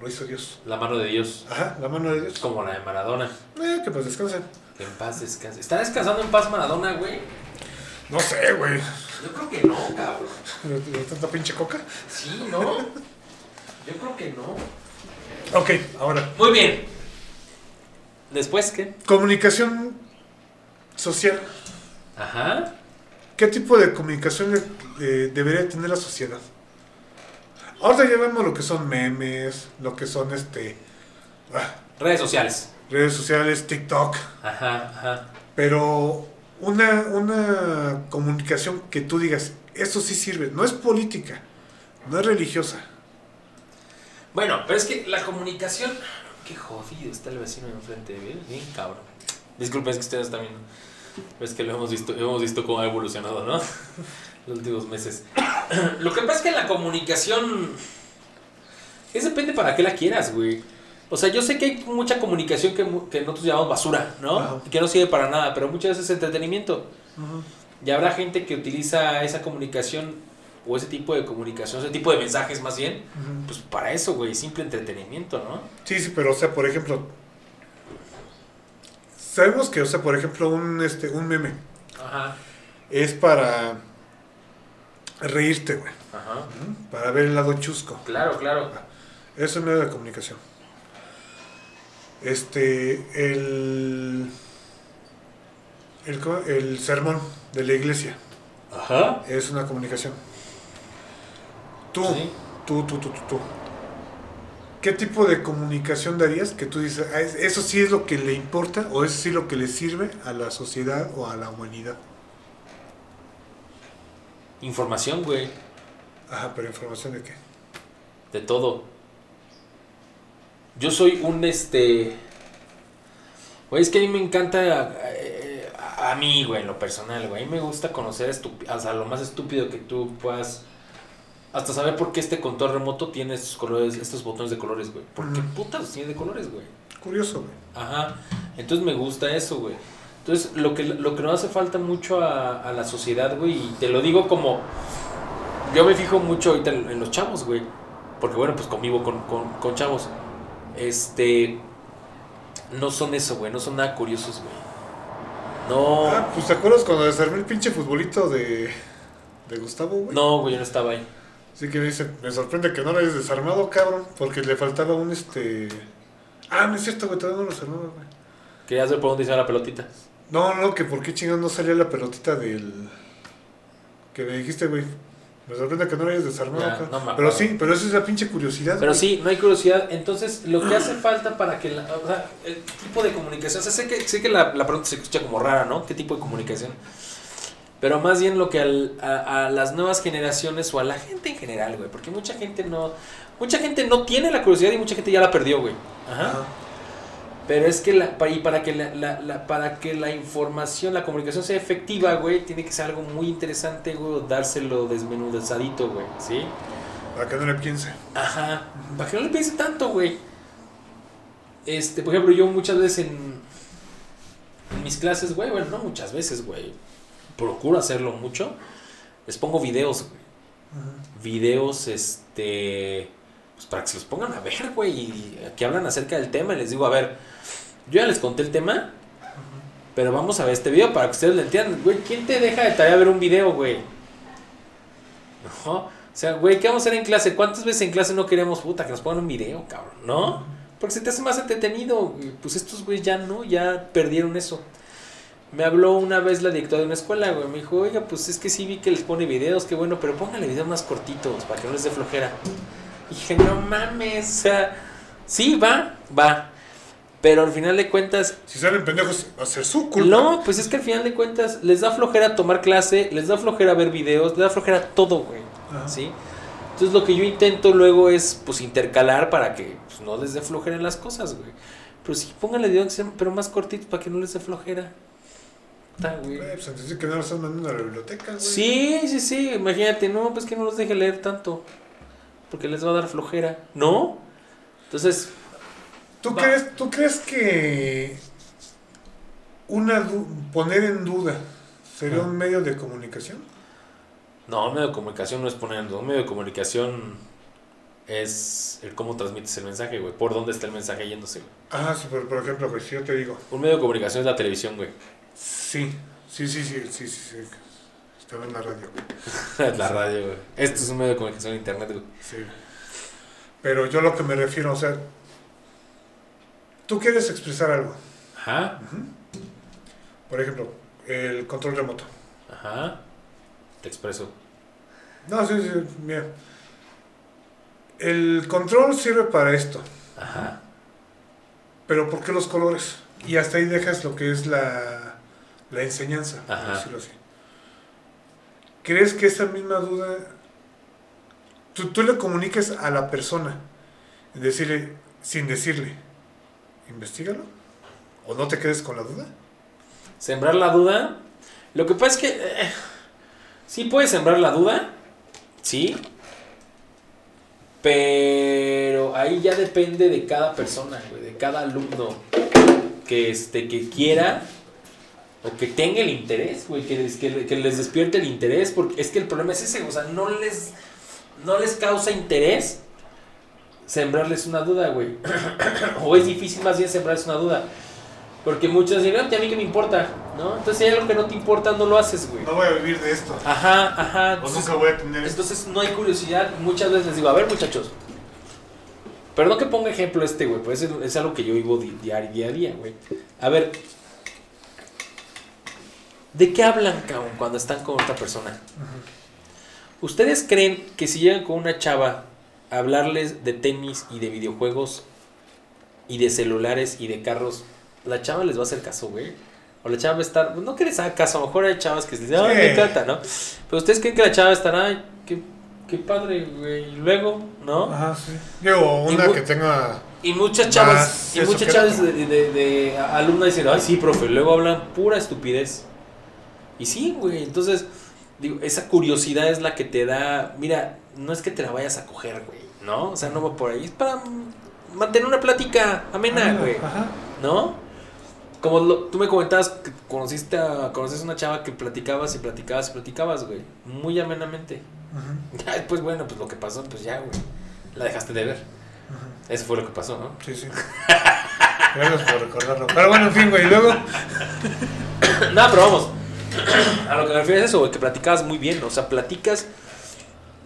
lo hizo Dios. La mano de Dios. Ajá, la mano de Dios. como la de Maradona. Eh, que pues descansen. Que en paz descanse. ¿Está descansando en paz Maradona, güey? No sé, güey. Yo creo que no, cabrón. ¿De de tanta pinche coca? Sí, ¿no? Yo creo que no. Ok, ahora. Muy bien. ¿Después qué? Comunicación social. Ajá. ¿Qué tipo de comunicación eh, debería tener la sociedad? Ahora ya vemos lo que son memes, lo que son este ah, Redes sociales. redes sociales, TikTok. Ajá, ajá. Pero una, una comunicación que tú digas, esto sí sirve, no es política, no es religiosa. Bueno, pero es que la comunicación. Qué jodido está el vecino de enfrente, bien, bien cabrón. Disculpen, es que ustedes también. Es que lo hemos visto, hemos visto cómo ha evolucionado, ¿no? Los últimos meses. Lo que pasa es que la comunicación. Es depende para qué la quieras, güey. O sea, yo sé que hay mucha comunicación que, que nosotros llamamos basura, ¿no? Ajá. Que no sirve para nada, pero muchas veces es entretenimiento. Y habrá gente que utiliza esa comunicación o ese tipo de comunicación, ese tipo de mensajes más bien, pues para eso, güey, simple entretenimiento, ¿no? Sí, sí, pero o sea, por ejemplo, sabemos que, o sea, por ejemplo, un, este, un meme Ajá, es para reírte, güey, ajá. para ver el lado chusco. Claro, claro. Eso es un medio de comunicación. Este, el, el, el sermón de la iglesia Ajá. es una comunicación. Tú, Sí. tú, tú, tú, tú, tú. ¿qué tipo de comunicación darías que tú dices, "Ah, es- eso sí es lo que le importa o eso sí es lo que le sirve a la sociedad o a la humanidad? Información, güey. Ajá, pero información de qué? De todo. Yo soy un este. Güey, es que a mí me encanta. eh, a, mí, güey, en lo personal, güey. A mí me gusta conocer o sea, lo más estúpido que tú puedas. Hasta saber por qué este control remoto tiene estos colores, estos botones de colores, güey. ¿Por qué putas los tiene de colores, güey? Curioso, güey. Ajá. Entonces me gusta eso, güey. Entonces, lo que, lo que nos hace falta mucho a, a la sociedad, güey, y te lo digo como. Yo me fijo mucho ahorita en, en los chavos, güey. Porque, bueno, pues convivo con, con, con chavos. Este. No son eso, güey. No son nada curiosos, güey. No. Ah, pues ¿te acuerdas cuando desarmé el pinche futbolito de, de Gustavo, güey? No, güey, yo no estaba ahí. Así que me dice, me sorprende que no lo hayas desarmado, cabrón, porque le faltaba un este... Ah, no es cierto, güey, todavía no lo desarmaba, güey. Querías ver por dónde la pelotita. No, no, que por qué chingados no salía la pelotita del... Que me dijiste, güey. Me sorprende que no lo hayas desarmado, Ya, cabrón. no pero sí, pero esa es la pinche curiosidad, Pero güey. sí, no hay curiosidad. Entonces, lo que hace falta para que la, o sea, el tipo de comunicación, o sea, sé que, sé que la, la pregunta se escucha como rara, ¿no? ¿Qué tipo de comunicación? Pero más bien lo que al- a, a las nuevas generaciones o a la gente en general, güey, porque mucha gente no, mucha gente no tiene la curiosidad y mucha gente ya la perdió, güey. Ajá. Pero es que la, y para que la, la- la- para que la información, la comunicación sea efectiva, güey, tiene que ser algo muy interesante, güey, dárselo desmenuzadito, güey, ¿sí? Para que no le piense. Ajá. Para que no le piense tanto, güey. Este, por ejemplo, yo muchas veces en, en mis clases, güey, bueno, no muchas veces, güey. Procuro hacerlo mucho. Les pongo videos, güey. Videos, este. Pues para que se los pongan a ver, güey. Y que hablan acerca del tema. Y les digo, a ver, yo ya les conté el tema. Pero vamos a ver este video para que ustedes lo entiendan. Güey, ¿quién te deja de tarea ver un video, güey? No. O sea, güey, ¿qué vamos a hacer en clase? ¿Cuántas veces en clase no queríamos, puta, que nos pongan un video, cabrón? ¿No? Porque se te hace más entretenido. Pues estos güeyes ya no, ya perdieron eso. Me habló una vez la directora de una escuela, güey. Me dijo, oiga, pues es que sí vi que les pone videos, qué bueno, pero pónganle videos más cortitos para que no les dé flojera. Y dije, no mames, o sea, sí, va, va. Pero al final de cuentas, Si salen pendejos, va a ser su culpa. no, pues es que al final de cuentas les da flojera tomar clase, les da flojera ver videos, les da flojera todo, güey. Ajá. ¿Sí? Entonces lo que yo intento luego es pues intercalar para que pues, no les dé flojera en las cosas, güey. Pero sí, pónganle videos pero más cortitos para que no les dé flojera. Güey. Pues entonces que no lo están mandando a la biblioteca, güey. Sí, sí, sí, imagínate, no, pues que no los deje leer tanto. Porque les va a dar flojera. ¿No? Entonces, ¿Tú Va. crees, ¿Tú crees que una poner en duda sería Ah. un medio de comunicación? no, un medio de comunicación no es poner en duda. Un medio de comunicación es el cómo transmites el mensaje, güey. Por dónde está el mensaje yéndose, güey. Ah, sí, pero por ejemplo, güey, si yo te digo, Un medio de comunicación es la televisión, güey. Sí, sí, sí, sí, sí, sí, sí, estaba en la radio, güey. la radio, güey. Esto es un medio de comunicación internet, güey. Sí. Pero yo lo que me refiero, o sea, tú quieres expresar algo, Ajá, por ejemplo, el control remoto. ajá. Te expreso. No, sí, sí, mira. El control sirve para esto, Ajá. pero ¿por qué los colores? Y hasta ahí dejas lo que es la, la enseñanza, por decirlo así. ¿Crees que esa misma duda tú, tú le comuniques a la persona, decirle, sin decirle, investigalo? ¿O no te quedes con la duda? Sembrar la duda. Lo que pasa es que. eh, sí puedes sembrar la duda. Sí. Pero ahí ya depende de cada persona, güey, de cada alumno que, este, que quiera o que tenga el interés, güey, que les, que, que les despierte el interés, porque es que el problema es ese, o sea, no les, no les causa interés sembrarles una duda, güey. o es difícil más bien sembrarles una duda. Porque muchos dicen, no, a mí que me importa, ¿no? Entonces si hay algo que no te importa, no lo haces, güey. No voy a vivir de esto. Ajá, ajá. O Entonces, nunca voy a tener entonces no hay curiosidad. Muchas veces les digo, a ver, muchachos. Perdón que ponga ejemplo este, güey, pues es, es algo que yo vivo di- diario, día a día, güey. A ver, ¿de qué hablan, cabrón, cuando están con otra persona? ¿Ustedes creen que si llegan con una chava hablarles de tenis y de videojuegos y de celulares y de carros, la chava les va a hacer caso, güey. O la chava va a estar, no que les haga caso, a lo mejor hay chavas que se dicen, ay, Sí. me encanta, ¿no? Pero ustedes creen que la chava estará, ay, qué, qué padre, güey, y luego, ¿no? Ajá, sí. Digo, una Y que tenga. Y muchas chavas, y muchas chavas de, de, de alumnas dicen, ay, sí, profe, luego hablan pura estupidez. Y sí, güey, entonces, digo, esa curiosidad es la que te da, mira, no es que te la vayas a coger, güey, ¿no? O sea, no va por ahí, es para mantener una plática amena, güey, Ajá. ¿no? Como lo- tú me comentabas que conociste a, conociste a una chava que platicabas y platicabas y platicabas, güey, muy amenamente. Ya, pues bueno, pues lo que pasó, pues ya, güey, la dejaste de ver. Eso fue lo que pasó, ¿no? Sí, sí. Gracias por recordarlo. Pero bueno, en fin, güey. Luego. No, pero vamos. A lo que me refiero es eso, que platicabas muy bien. O sea, platicas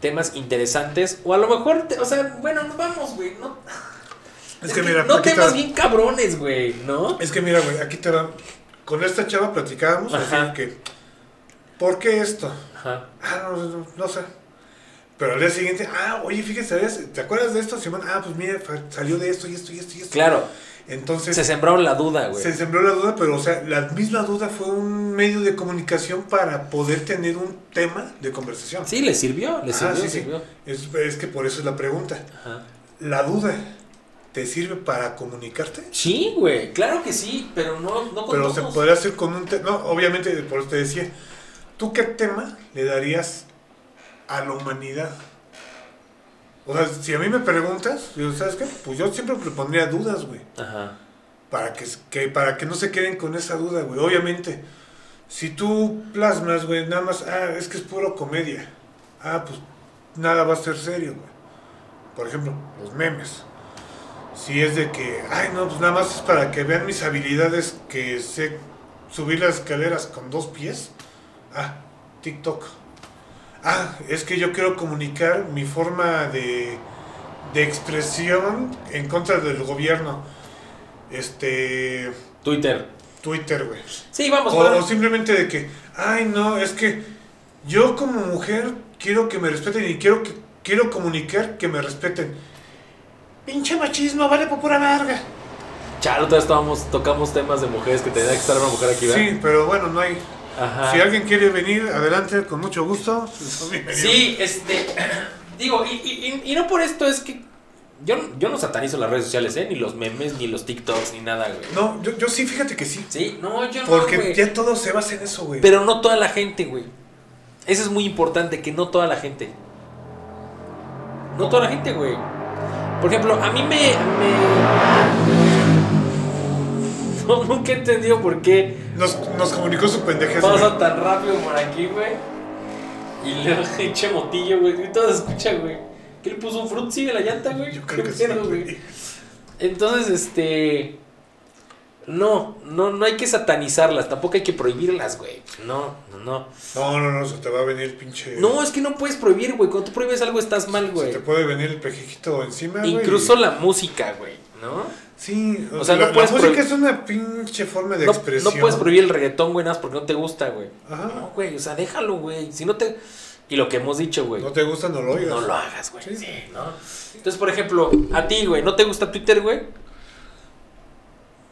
temas interesantes. O a lo mejor, te- o sea, bueno, no vamos, güey. No, Es que mira, no te temas bien cabrones, güey, ¿no? Es que mira, güey, aquí te va. Con esta chava platicábamos, así que. ¿Por qué esto? Ajá. Ah, no, no, no sé. Pero al día siguiente, ah, oye, fíjate, ¿sabes? ¿te acuerdas de esto, Simón? Ah, pues mira, salió de esto y esto y esto y esto. Claro, Entonces, se sembraron la duda, güey. se sembró la duda, pero, o sea, la misma duda fue un medio de comunicación para poder tener un tema de conversación. Sí, le sirvió, le Ajá, sirvió, sí, sí. sirvió. Es, es que por eso es la pregunta. Ajá. ¿La duda te sirve para comunicarte? Sí, güey, claro que sí, pero no, no con Pero se podría hacer con un tema. No, obviamente, por eso te decía. ¿Tú qué tema le darías a la humanidad? O sea, si a mí me preguntas, yo, ¿sabes qué? Pues yo siempre le pondría dudas, güey. Ajá. Para que, que, para que no se queden con esa duda, güey. Obviamente, si tú plasmas, güey, nada más, ah, es que es puro comedia. Ah, pues nada va a ser serio, güey. Por ejemplo, los memes. Si es de que, ay, no, pues nada más es para que vean mis habilidades que sé subir las escaleras con dos pies. Ah, TikTok. Ah, es que yo quiero comunicar mi forma de, de expresión en contra del gobierno. Este. Twitter. Twitter, güey. Sí, vamos, O, o simplemente de que, ay, no, es que yo como mujer quiero que me respeten y quiero que quiero comunicar que me respeten. Pinche machismo, vale por pura verga. Estábamos, tocamos temas de mujeres que tenía que estar una mujer aquí, ¿verdad? Sí, pero bueno, no hay. Ajá. Si alguien quiere venir, adelante, con mucho gusto. Sí, este. Digo, y, y- y- no por esto es que. Yo, yo no satanizo las redes sociales, ¿eh? Ni los memes, ni los TikToks, ni nada, güey. No, yo, yo sí, fíjate que sí. Sí, no, yo no. Porque ya todo se basa en eso, güey. Pero no toda la gente, güey. Eso es muy importante, que no toda la gente. No toda la gente, güey. Por ejemplo, a mí me. me... No, nunca he entendido por qué Nos, nos comunicó su pendejez. pasa tan rápido por aquí, güey. Y le echa motillo, güey. Y todo se escucha, güey. ¿Qué le puso un frutzi de la llanta, güey? Yo creo ¿Qué que sí, güey. Entonces, este. No, no, no hay que satanizarlas, tampoco hay que prohibirlas, güey. No, no, no. No, no, no, se te va a venir pinche. No, es que no puedes prohibir, güey. Cuando tú prohíbes algo estás mal, Se güey. te puede venir el pejijito encima, güey. Incluso la música, güey, ¿no? Sí, o, O sea, sea, no la, puedes la música es una pinche forma de No, expresión. no puedes prohibir el reggaetón, güey, nada más porque no te gusta, güey. Ajá. No, güey, o sea, déjalo, güey. Si no te... Y lo que hemos dicho, güey. No te gusta, no lo oigas. No lo hagas, güey. Sí. Sí, ¿no? Entonces, por ejemplo, a ti, güey, ¿no te gusta Twitter, güey?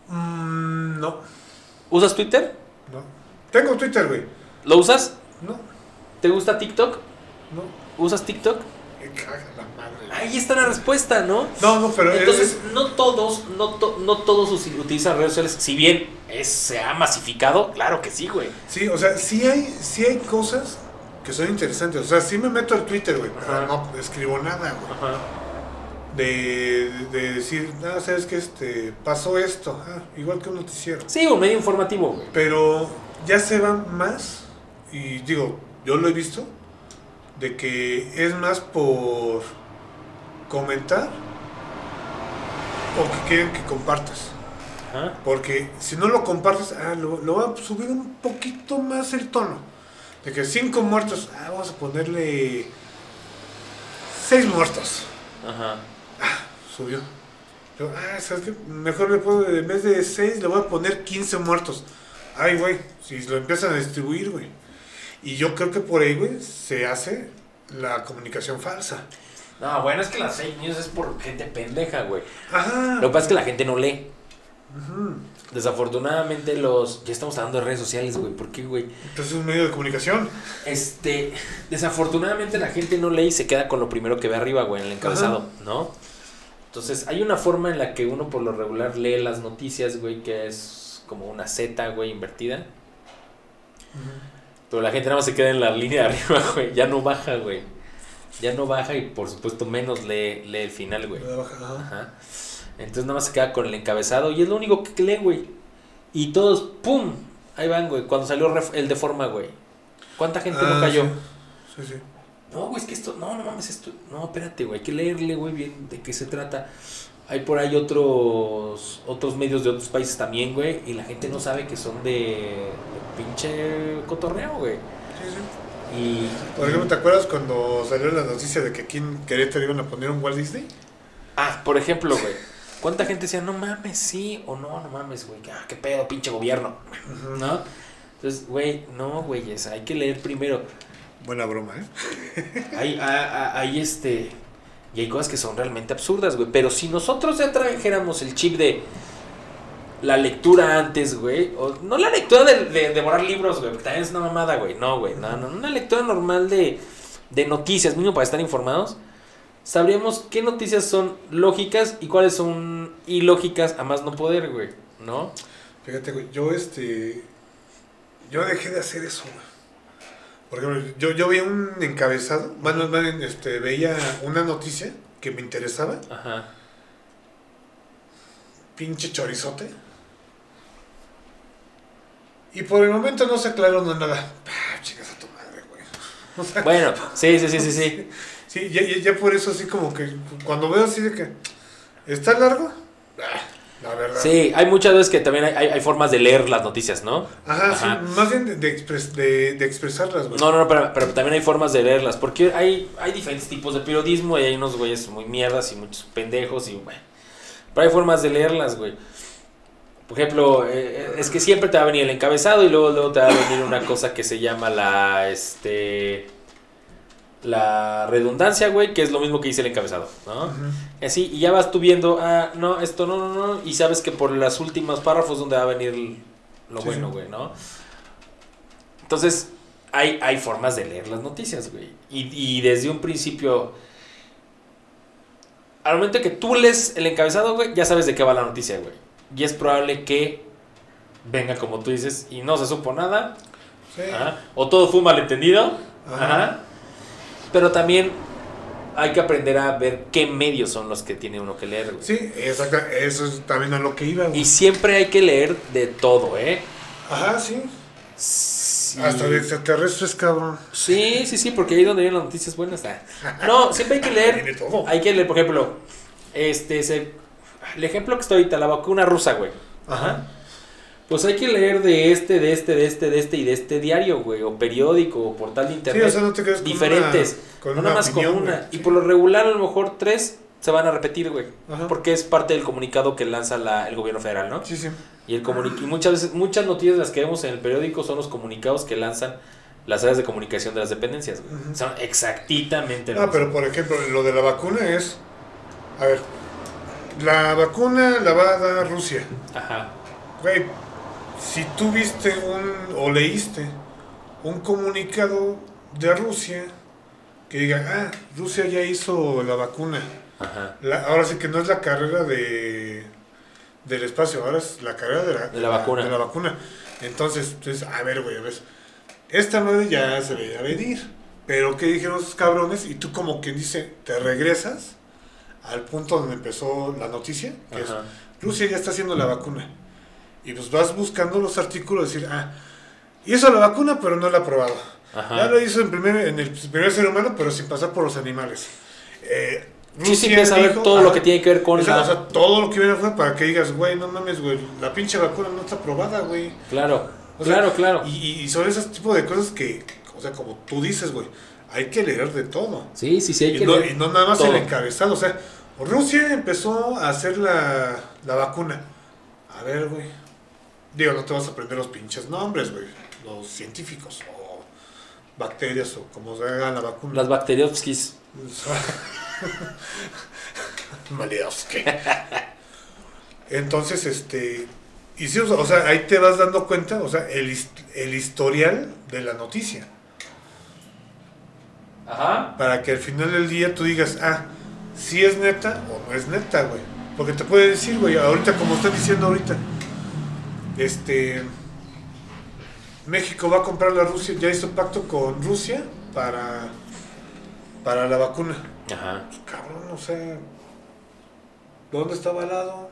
Mm, no, ¿Usas Twitter? no. Tengo Twitter, güey. ¿Lo usas? No, ¿Te gusta TikTok? no. ¿Usas TikTok? Me caga la madre. Ahí está la respuesta, ¿no? No, no, pero Entonces, es- no todos, no, to- no todos utilizan redes sociales. Si bien es- se ha masificado, claro que sí, güey. Sí, o sea, sí hay, sí hay cosas que son interesantes. O sea, sí me meto al Twitter, güey, pero no escribo nada, güey. Ajá. De, de decir, ah, sabes que este, pasó esto, ah, igual que un noticiero. Sí, un medio informativo, güey. Pero ya se va más, y digo, yo lo he visto, de que es más por comentar o que quieren que compartas. Ajá. Porque si no lo compartes, ah, lo, lo va a subir un poquito más el tono. De que cinco muertos, ah, vamos a ponerle seis muertos. Ajá. Subió. Yo, ah, ¿sabes qué? Mejor le puedo, en vez de seis, le voy a poner 15 muertos. Ay, güey, si lo empiezan a distribuir, güey. Y yo creo que por ahí, güey, se hace la comunicación falsa. No, bueno, es que las fake news es por gente pendeja, güey. Ajá. Lo que pasa es que la gente no lee. Ujú. Desafortunadamente los... Ya estamos hablando de redes sociales, güey. ¿Por qué, güey? Entonces es un medio de comunicación. Este... Desafortunadamente la gente no lee y se queda con lo primero que ve arriba, güey, en el encabezado, ¿no? Entonces hay una forma en la que uno por lo regular lee las noticias, güey, que es como una Z, güey, invertida. Pero la gente nada más se queda en la línea de arriba, güey. Ya no baja, güey. Ya no baja y por supuesto menos lee, lee el final, güey. Ajá. Ajá. Entonces nada más se queda con el encabezado y es lo único que lee, güey. Y todos, ¡pum! Ahí van, güey. Cuando salió el de forma, güey. ¿Cuánta gente no Ah, cayó? Sí, sí. sí. No, güey, es que esto, no, no mames, esto, no, espérate, güey, hay que leerle, güey, bien de qué se trata. Hay por ahí otros, otros medios de otros países también, güey, y la gente no sabe que son de, de pinche cotorreo, güey. Sí, sí. Y, Por ejemplo, ¿te acuerdas cuando salió la noticia de que aquí en Querétaro iban a poner un Walt Disney? ah, por ejemplo, güey, ¿cuánta gente decía, no mames, sí, o no, no mames, güey, ah, qué pedo, pinche gobierno, ¿no? Entonces, güey, no, güeyes, hay que leer primero. Buena broma, ¿eh? Hay, hay, hay, este. Y hay cosas que son realmente absurdas, güey. Pero si nosotros ya trajéramos el chip de la lectura antes, güey. O, no la lectura de, de devorar libros, güey. Porque también es una mamada, güey. No, güey. No, no. Una lectura normal de, de noticias, mínimo para estar informados. Sabríamos qué noticias son lógicas y cuáles son ilógicas a más no poder, güey. ¿No? Fíjate, güey, yo este. Yo dejé de hacer eso, güey. Por ejemplo, yo, yo veía un encabezado, más este, veía una noticia que me interesaba, Ajá. pinche chorizote. Y por el momento no se aclaró no nada. Ah, chicas a tu madre, güey. O sea, Bueno, sí, sí, sí, sí, sí. sí, ya, ya, ya por eso así como que cuando veo así de que está largo, ah, la verdad. Sí, hay muchas veces que también hay, hay, hay formas de leer las noticias, ¿no? Ajá, Ajá. sí, más bien de, de, expres- de, de expresarlas, güey. No, no, no, pero, pero también hay formas de leerlas, porque hay, hay diferentes tipos de periodismo y hay unos güeyes muy mierdas y muchos pendejos y bueno. Pero hay formas de leerlas, güey. Por ejemplo, eh, es que siempre te va a venir el encabezado y luego, luego te va a venir una cosa que se llama la, este, la redundancia, güey, que es lo mismo que dice el encabezado, ¿no? Así, y ya vas tú viendo, ah, no, esto no, no, no, y sabes que por las últimas párrafos donde va a venir lo Sí, bueno, sí. güey, ¿no? Entonces, hay, hay formas de leer las noticias, güey. Y, y desde un principio, al momento que tú lees el encabezado, güey, ya sabes de qué va la noticia, güey. Y es probable que venga, como tú dices, y no se supo nada, Sí. Ajá. O todo fue un malentendido. Ajá. Ajá. Pero también hay que aprender a ver qué medios son los que tiene uno que leer. güey. Sí, exacto. Eso es también a lo que iba, güey. Y siempre hay que leer de todo, ¿eh? Ajá, sí. Sí. Hasta de extraterrestres, cabrón. Sí, sí, sí, porque ahí es donde vienen las noticias buenas. ah. No, siempre hay que leer. Tiene todo. Hay que leer, por ejemplo, este, se- el ejemplo que estoy ahorita, la vacuna rusa, güey. Ajá. Pues hay que leer de este, de este, de este, de este y de este diario, güey, o periódico, o portal de Sí, internet. o sea, no te quedes con diferentes. una, con no una nada más opinión, con una. güey. Y Sí. por lo regular, a lo mejor tres se van a repetir, güey. Ajá. Porque es parte del comunicado que lanza la- el gobierno federal, ¿no? Sí, sí. Y, el y muchas veces, muchas noticias las que vemos en el periódico son los comunicados que lanzan las áreas de comunicación de las dependencias, güey. Ujú. Son exactamente Ah, pero por ejemplo, lo de la vacuna es. A ver. La vacuna la va a dar Rusia. Ajá. Güey, si tú viste un. o leíste un comunicado de Rusia que diga, ah, Rusia ya hizo la vacuna. Ajá. La- ahora sí que no es la carrera de del espacio, ahora es la carrera de la, De la vacuna. de la vacuna. Entonces, entonces, a ver, güey, a ver. Esta madre ya se veía venir. Pero ¿qué dijeron esos cabrones? Y tú como quien dice, te regresas al punto donde empezó la noticia, que es. Rusia ya está haciendo la vacuna. Y pues vas buscando los artículos, decir, ah, hizo la vacuna pero no la ha probado. Ajá. Ya lo hizo en, primer, en el primer ser humano, pero sin pasar por los animales. Eh, Sí, sí, empieza a ver dijo- todo lo que tiene que ver con o sea, la... o sea, todo lo que viene fue para que digas, güey, no mames, güey, la pinche vacuna no está probada, güey. Claro, O sea, claro, claro. Y, y- y son esos tipos de cosas que, o sea, como tú dices, güey, hay que leer de todo. Sí, sí, sí, hay Y que no, leer y no nada más todo. el encabezado, o sea, Rusia empezó a hacer la, la vacuna. A ver, güey. Digo, no te vas a aprender los pinches nombres, güey. Los científicos o bacterias o como se haga la vacuna. Las bacteriopskis. Maledowski. Entonces, este. Y sí, o sea, ahí te vas dando cuenta, o sea, el, el historial de la noticia. Ajá. Para que al final del día tú digas, ah, si es neta o no es neta, güey. Porque te puede decir, güey, ahorita como estás diciendo ahorita, este, México va a comprar la Rusia, ya hizo pacto con Rusia para, para la vacuna. Ajá. Pues, cabrón, o sea, ¿dónde está avalado?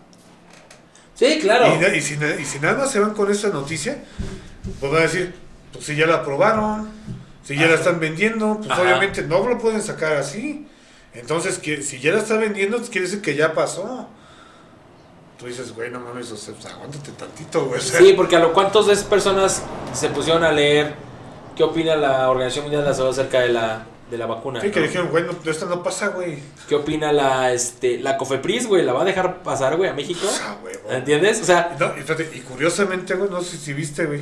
Sí, claro. Y, y, si, y si nada más se van con esa noticia, pues van a decir, pues si ya la aprobaron, si ya la están vendiendo, pues Ajá. obviamente no lo pueden sacar así. Entonces, que, si ya la está vendiendo, pues quiere decir que ya pasó. Tú dices, güey, no mames, o sea, pues, aguántate tantito, güey. o sea, Sí, porque a lo cuántas personas se pusieron a leer qué opina la Organización Mundial de la Salud acerca de la, de la vacuna. sí, que dijeron, güey, no, esto no pasa, güey. ¿Qué opina la este la Cofepris, güey? ¿La va a dejar pasar, güey, a México? O sea, güey, güey. ¿Entiendes? O sea, No, y, fíjate, y curiosamente, güey, no sé si viste, güey.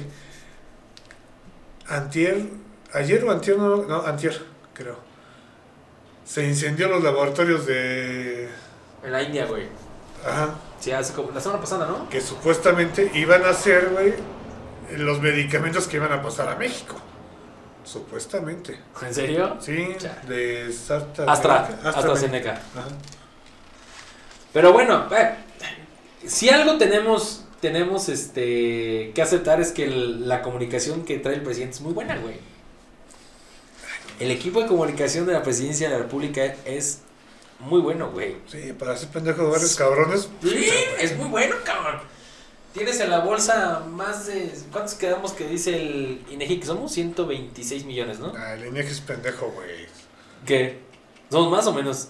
Antier, ayer o antier, no, no, antier, creo. Se incendió los laboratorios de... en la India, güey. Ajá. Sí, hace como la semana pasada, ¿no? que supuestamente iban a ser, güey, los medicamentos que iban a pasar a México. Supuestamente. ¿En serio? Sí, Ya. de Sarta- Astra, AstraZeneca. AstraZeneca. Ajá. Pero bueno, eh, si algo tenemos tenemos este que aceptar es que el- la comunicación que trae el presidente es muy buena, güey. El equipo de comunicación de la presidencia de la República es muy bueno, güey. Sí, para hacer pendejo de varios cabrones. Sí, es muy bueno, cabrón. Tienes en la bolsa más de. ¿Cuántos quedamos que dice el INEGI? Que somos 126 millones, ¿no? Ah, el INEGI es pendejo, güey. ¿Qué? ¿Somos más o menos?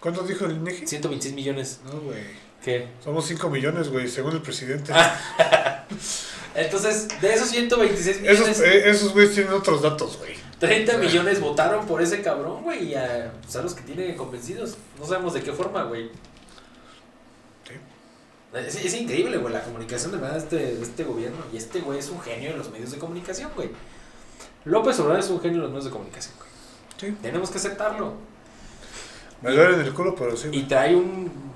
¿Cuánto dijo el INEGI? 126 millones. No, güey. ¿Qué? Somos 5 millones, güey, según el presidente. Ah, Entonces, de esos 126 millones, esos, eh, esos güeyes tienen otros datos, güey. 30 millones votaron por ese cabrón, güey. Y a, pues, a los que tiene convencidos. No sabemos de qué forma, güey. Sí. Es, es increíble, güey, la comunicación de verdad de este, de este gobierno. Y este güey es un genio de los medios de comunicación, güey. López Obrador es un genio de los medios de comunicación, güey. Sí. Tenemos que aceptarlo. Me duele en el culo, pero sí. Y trae un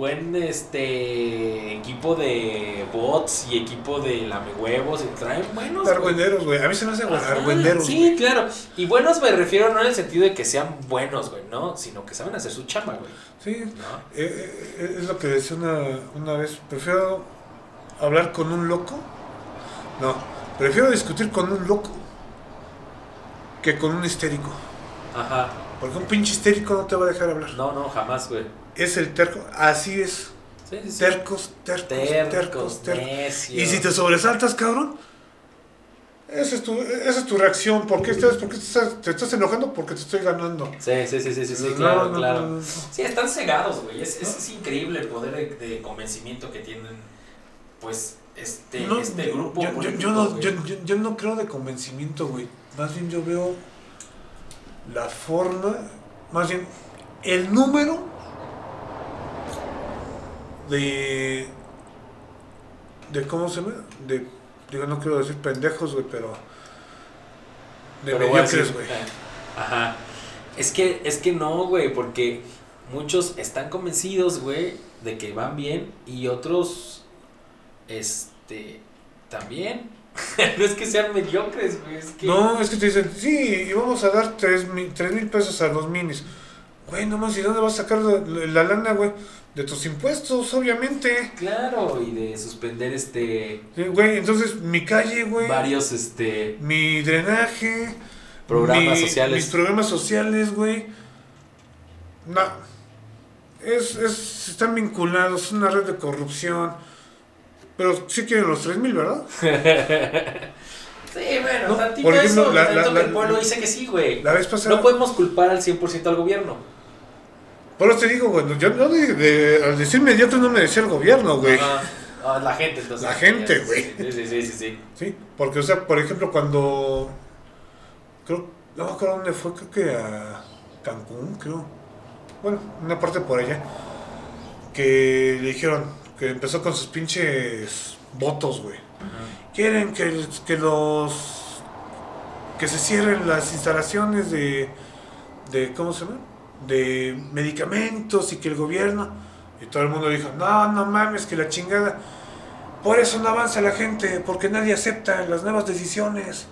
buen este equipo de bots y equipo de lamehuevos. Y traen buenos. Argüenderos, güey. A mí se me hace argüenderos, Sí, claro. Y buenos me refiero no en el sentido de que sean buenos, güey, no, sino que saben hacer su chamba, güey. Sí, ¿no? Eh, eh, es lo que decía una, una vez. Prefiero hablar con un loco. No, prefiero discutir con un loco que con un histérico. Ajá. Porque un pinche histérico no te va a dejar hablar. No, no, jamás, güey. Es el terco. Así es. Sí, sí, sí. Tercos, tercos, tercos, Tercos. Y si te sobresaltas, cabrón. Esa es tu, esa es tu reacción. ¿Por qué, estás, por qué te, estás, te estás enojando? Porque te estoy ganando. Sí, sí, sí, sí, sí, sí, No, claro, no, claro. no. Sí, están cegados, güey. Es, es, es increíble el poder de, de convencimiento que tienen, pues, este, este grupo. yo, yo, político, yo no, yo, yo- yo no creo de convencimiento, güey. Más bien yo veo la forma, más bien el número de. de ¿Cómo se llama? De. Digo, no quiero decir pendejos, güey, pero. De mediocres, güey. Ajá. Es que, es que no, güey, porque muchos están convencidos, güey, de que van bien y otros, este, también. no es que sean mediocres, güey, es que... No, es que te dicen, sí, y vamos a dar tres mil, tres mil pesos a los minis. Güey, nomás, ¿y dónde vas a sacar la, la lana, güey? De tus impuestos, obviamente. Claro, y de suspender, este, Sí, Güey, entonces mi calle, güey. varios, este, Mi drenaje. Programas mi- sociales. Mis programas sociales, güey. No. Es, es, están vinculados, es una red de corrupción. Pero sí quieren los 3 mil, ¿verdad? Sí, bueno, No, tantito por ejemplo, eso, la- tanto la- que la- el pueblo dice que sí, güey. La vez pasada. No podemos culpar al 100% al gobierno. Por eso te digo, güey. Yo no de, de- al decir mediocre no me decía el gobierno, güey. Ah, la gente, entonces. La gente, güey. Sí, sí, sí, sí, sí. Sí, porque, o sea, por ejemplo, cuando. Creo. No me acuerdo dónde fue, creo que a Cancún, creo. Bueno, una parte por allá. Que le dijeron que empezó con sus pinches votos, güey. Quieren que, que los. que se cierren las instalaciones de. de ¿Cómo se llama? De medicamentos y que el gobierno. Y todo el mundo dijo, no, no mames, que la chingada. Por eso no avanza la gente, porque nadie acepta las nuevas decisiones.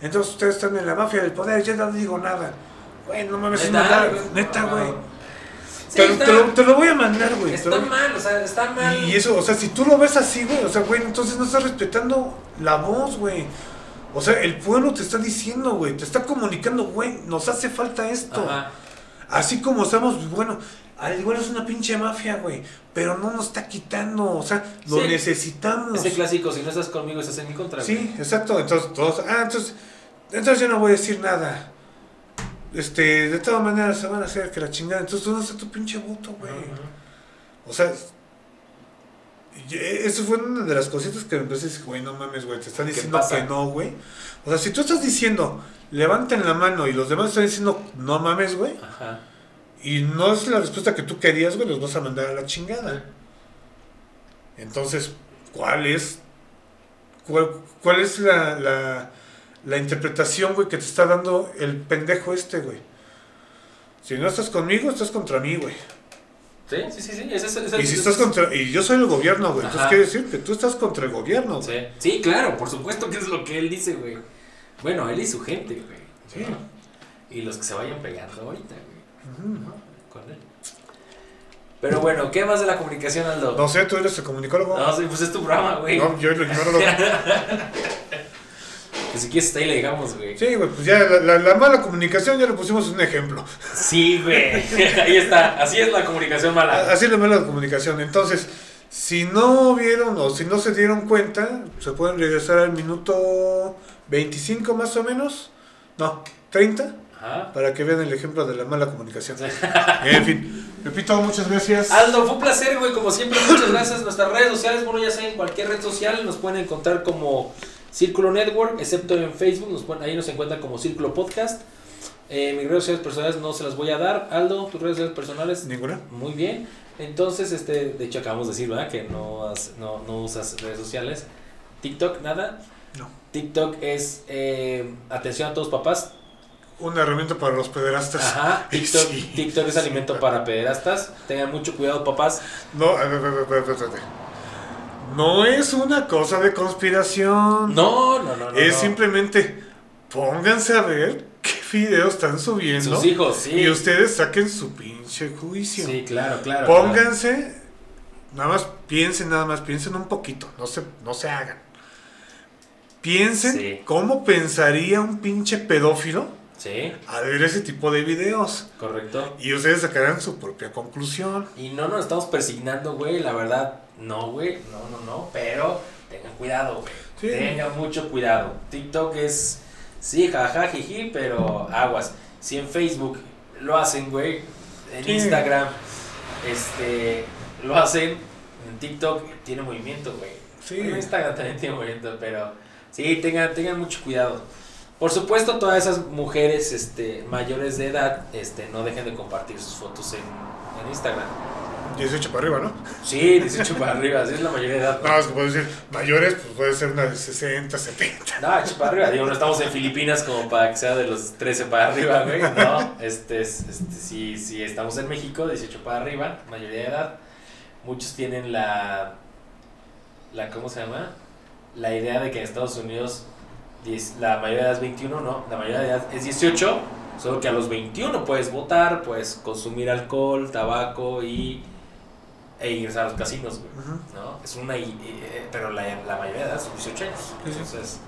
Entonces ustedes están en la mafia del poder, yo no digo nada. Güey, no mames, es Neta, neta, güey. Sí, te, está- te lo, te lo voy a mandar, güey. Está lo- mal, o sea, está mal. y eso, o sea, si tú lo ves así, güey, o sea, güey, entonces no estás respetando la voz, güey. O sea, el pueblo te está diciendo, güey, te está comunicando, güey, nos hace falta esto. Ajá. Así como estamos, bueno, al igual es una pinche mafia, güey, pero no nos está quitando, o sea, lo Sí. necesitamos. Ese clásico, si no estás conmigo, estás en mi contra. güey. Sí, exacto, entonces todos, ah, entonces, entonces yo no voy a decir nada. Este, de todas maneras se van a hacer que la chingada, entonces tú no haces tu pinche voto, güey. O sea, eso fue una de las cositas que me empecé a decir, güey, no mames, güey, te están ¿Qué diciendo que no, güey. O sea, si tú estás diciendo, levanten la mano y los demás están diciendo, no mames, güey, Ajá. y no es la respuesta que tú querías, güey, los vas a mandar a la chingada. Entonces, ¿cuál es, cuál, cuál es la, la, la interpretación, güey, que te está dando el pendejo este, güey? Si no estás conmigo, estás contra mí, güey. Sí, sí, sí, sí. Ese, es- ese- Y si ese estás es- contra. Y yo soy el gobierno, güey. Entonces quiere decir que tú estás contra el gobierno, güey. Sí. claro, por supuesto que es lo que él dice, güey. Bueno, él y su gente, güey. Sí. ¿no? Y los que se vayan pegando ahorita, güey. Con él. Pero bueno, ¿qué más de la comunicación, Aldo? No sé, tú eres el comunicólogo. No, sí, pues es tu programa, güey. No, yo lo ignoro. Pues si quieres, hasta ahí le digamos, güey. Sí, güey, pues ya la, la- la mala comunicación ya le pusimos un ejemplo. Sí, güey. Ahí está. Así es la comunicación mala. Así es la mala comunicación. Entonces, si no vieron o si no se dieron cuenta, se pueden regresar al minuto 25 más o menos. No, 30, Ajá. para que vean el ejemplo de la mala comunicación. En fin, Pepito, muchas gracias. Aldo, fue un placer, güey, como siempre, muchas gracias. Nuestras redes sociales, bueno, ya saben, cualquier red social nos pueden encontrar como Círculo Network, excepto en Facebook, nos ahí nos encuentran como Círculo Podcast. Eh, mis redes sociales personales no se las voy a dar. Aldo, tus redes sociales personales, ¿Ninguna? muy bien. Entonces, este, de hecho acabamos de decir, ¿verdad? Que no, has- no, no usas redes sociales. TikTok, nada. No. TikTok es, eh, atención a todos papás, Una herramienta para los pederastas. Ajá, TikTok, Sí. TikTok es alimento para pederastas. Tengan mucho cuidado, papás. No, a No es una cosa de conspiración. No, no, no, no. es no. simplemente pónganse a ver qué videos están subiendo. Sus hijos, sí. Y ustedes saquen su pinche juicio. Sí, claro, claro. Pónganse, nada más piensen, nada más piensen un poquito, no se, no se hagan. Piensen Sí. cómo pensaría un pinche pedófilo. Sí, al ver ese tipo de videos. correcto. Y ustedes sacarán su propia conclusión. Y no nos estamos persignando, güey. La verdad, no, güey. No, no, no. Pero tengan cuidado, güey. Sí. Tengan mucho cuidado. TikTok es, sí, jaja, jiji, pero aguas. Si en Facebook lo hacen, güey. En Sí. Instagram, este, lo hacen. En TikTok tiene movimiento, güey. Sí. En Instagram también tiene movimiento, pero sí, tengan, tengan mucho cuidado. Por supuesto, todas esas mujeres este, mayores de edad este, no dejen de compartir sus fotos en, en Instagram. 18 para arriba, ¿no? Sí, 18 para arriba, así es la mayoría de edad. No, es que puedo decir, mayores, pues puede ser una de 60, 70. No, 18 para arriba. Digo, no estamos en Filipinas como para que sea de los 13 para arriba, güey. No, este es, este, sí, sí, estamos en México, 18 para arriba, mayoría de edad. Muchos tienen la, la, ¿cómo se llama? La idea de que en Estados Unidos diez- la mayoría de edad es 21, no, la mayoría de edad es 18, solo que a los 21 puedes votar, puedes consumir alcohol, tabaco y e ingresar a los casinos, güey. ¿no? Es una, i- eh, pero la, la mayoría de edad son 18 años. Sí. Entonces,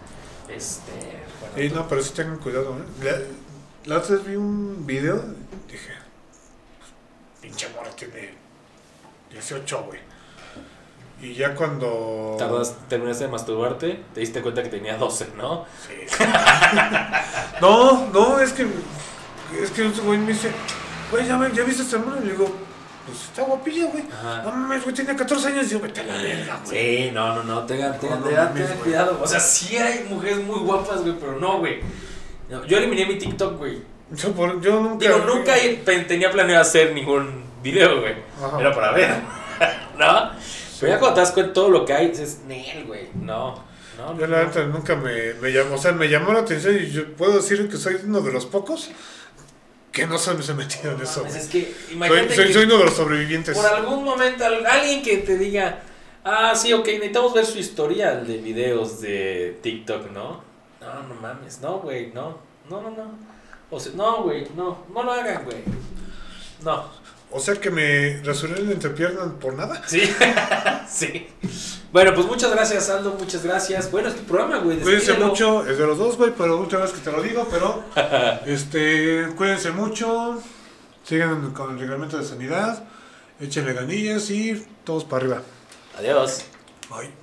este, bueno, Sí, no, pero sí tengan cuidado, ¿eh? La, la otra vez vi un video, dije, pinche morra tiene 18, güey. Y ya cuando... tardas, terminaste de masturbarte, te diste cuenta que tenía 12, ¿no? Sí. no, no, es que. Es que güey me dice, güey, ¿ya, ya viste a esta morra? Y le digo, pues está guapilla, güey. No mames, güey, tiene 14 años. Y yo, vete a la verga, güey. Sí, no, no, no, tengan, tengan, tengan- cuidado. O sea, sí hay mujeres muy guapas, güey, pero no, güey. No, yo eliminé mi TikTok, güey. Yo, por- yo nunca. Digo, nunca tenía planeado hacer ningún video, güey. Era para ver, ¿no? Pero ya cuando te das cuenta de todo lo que hay, dices, Nel, güey, no, no, Yo no. la neta nunca me, me llamó, o sea, me llamó la atención y yo puedo decir que soy uno de los pocos que no se me he metido en eso. Es que, Soy, imagínate soy- que soy uno de los sobrevivientes. por algún momento al- alguien que te diga, ah, sí, ok, necesitamos ver su historial de videos de TikTok, ¿no? No, no mames, no, güey, no, no, no, no. O sea, no, güey, no, no lo hagan, güey. No. O sea que me rasuré la entrepierna por nada. Sí, sí. Bueno, pues muchas gracias, Aldo, muchas gracias. Bueno, es tu programa, güey. Cuídense mucho, es de los dos, güey, pero última vez que te lo digo, pero este, cuídense mucho, sigan con el reglamento de sanidad, échenle ganillas y todos para arriba. Adiós. Bye.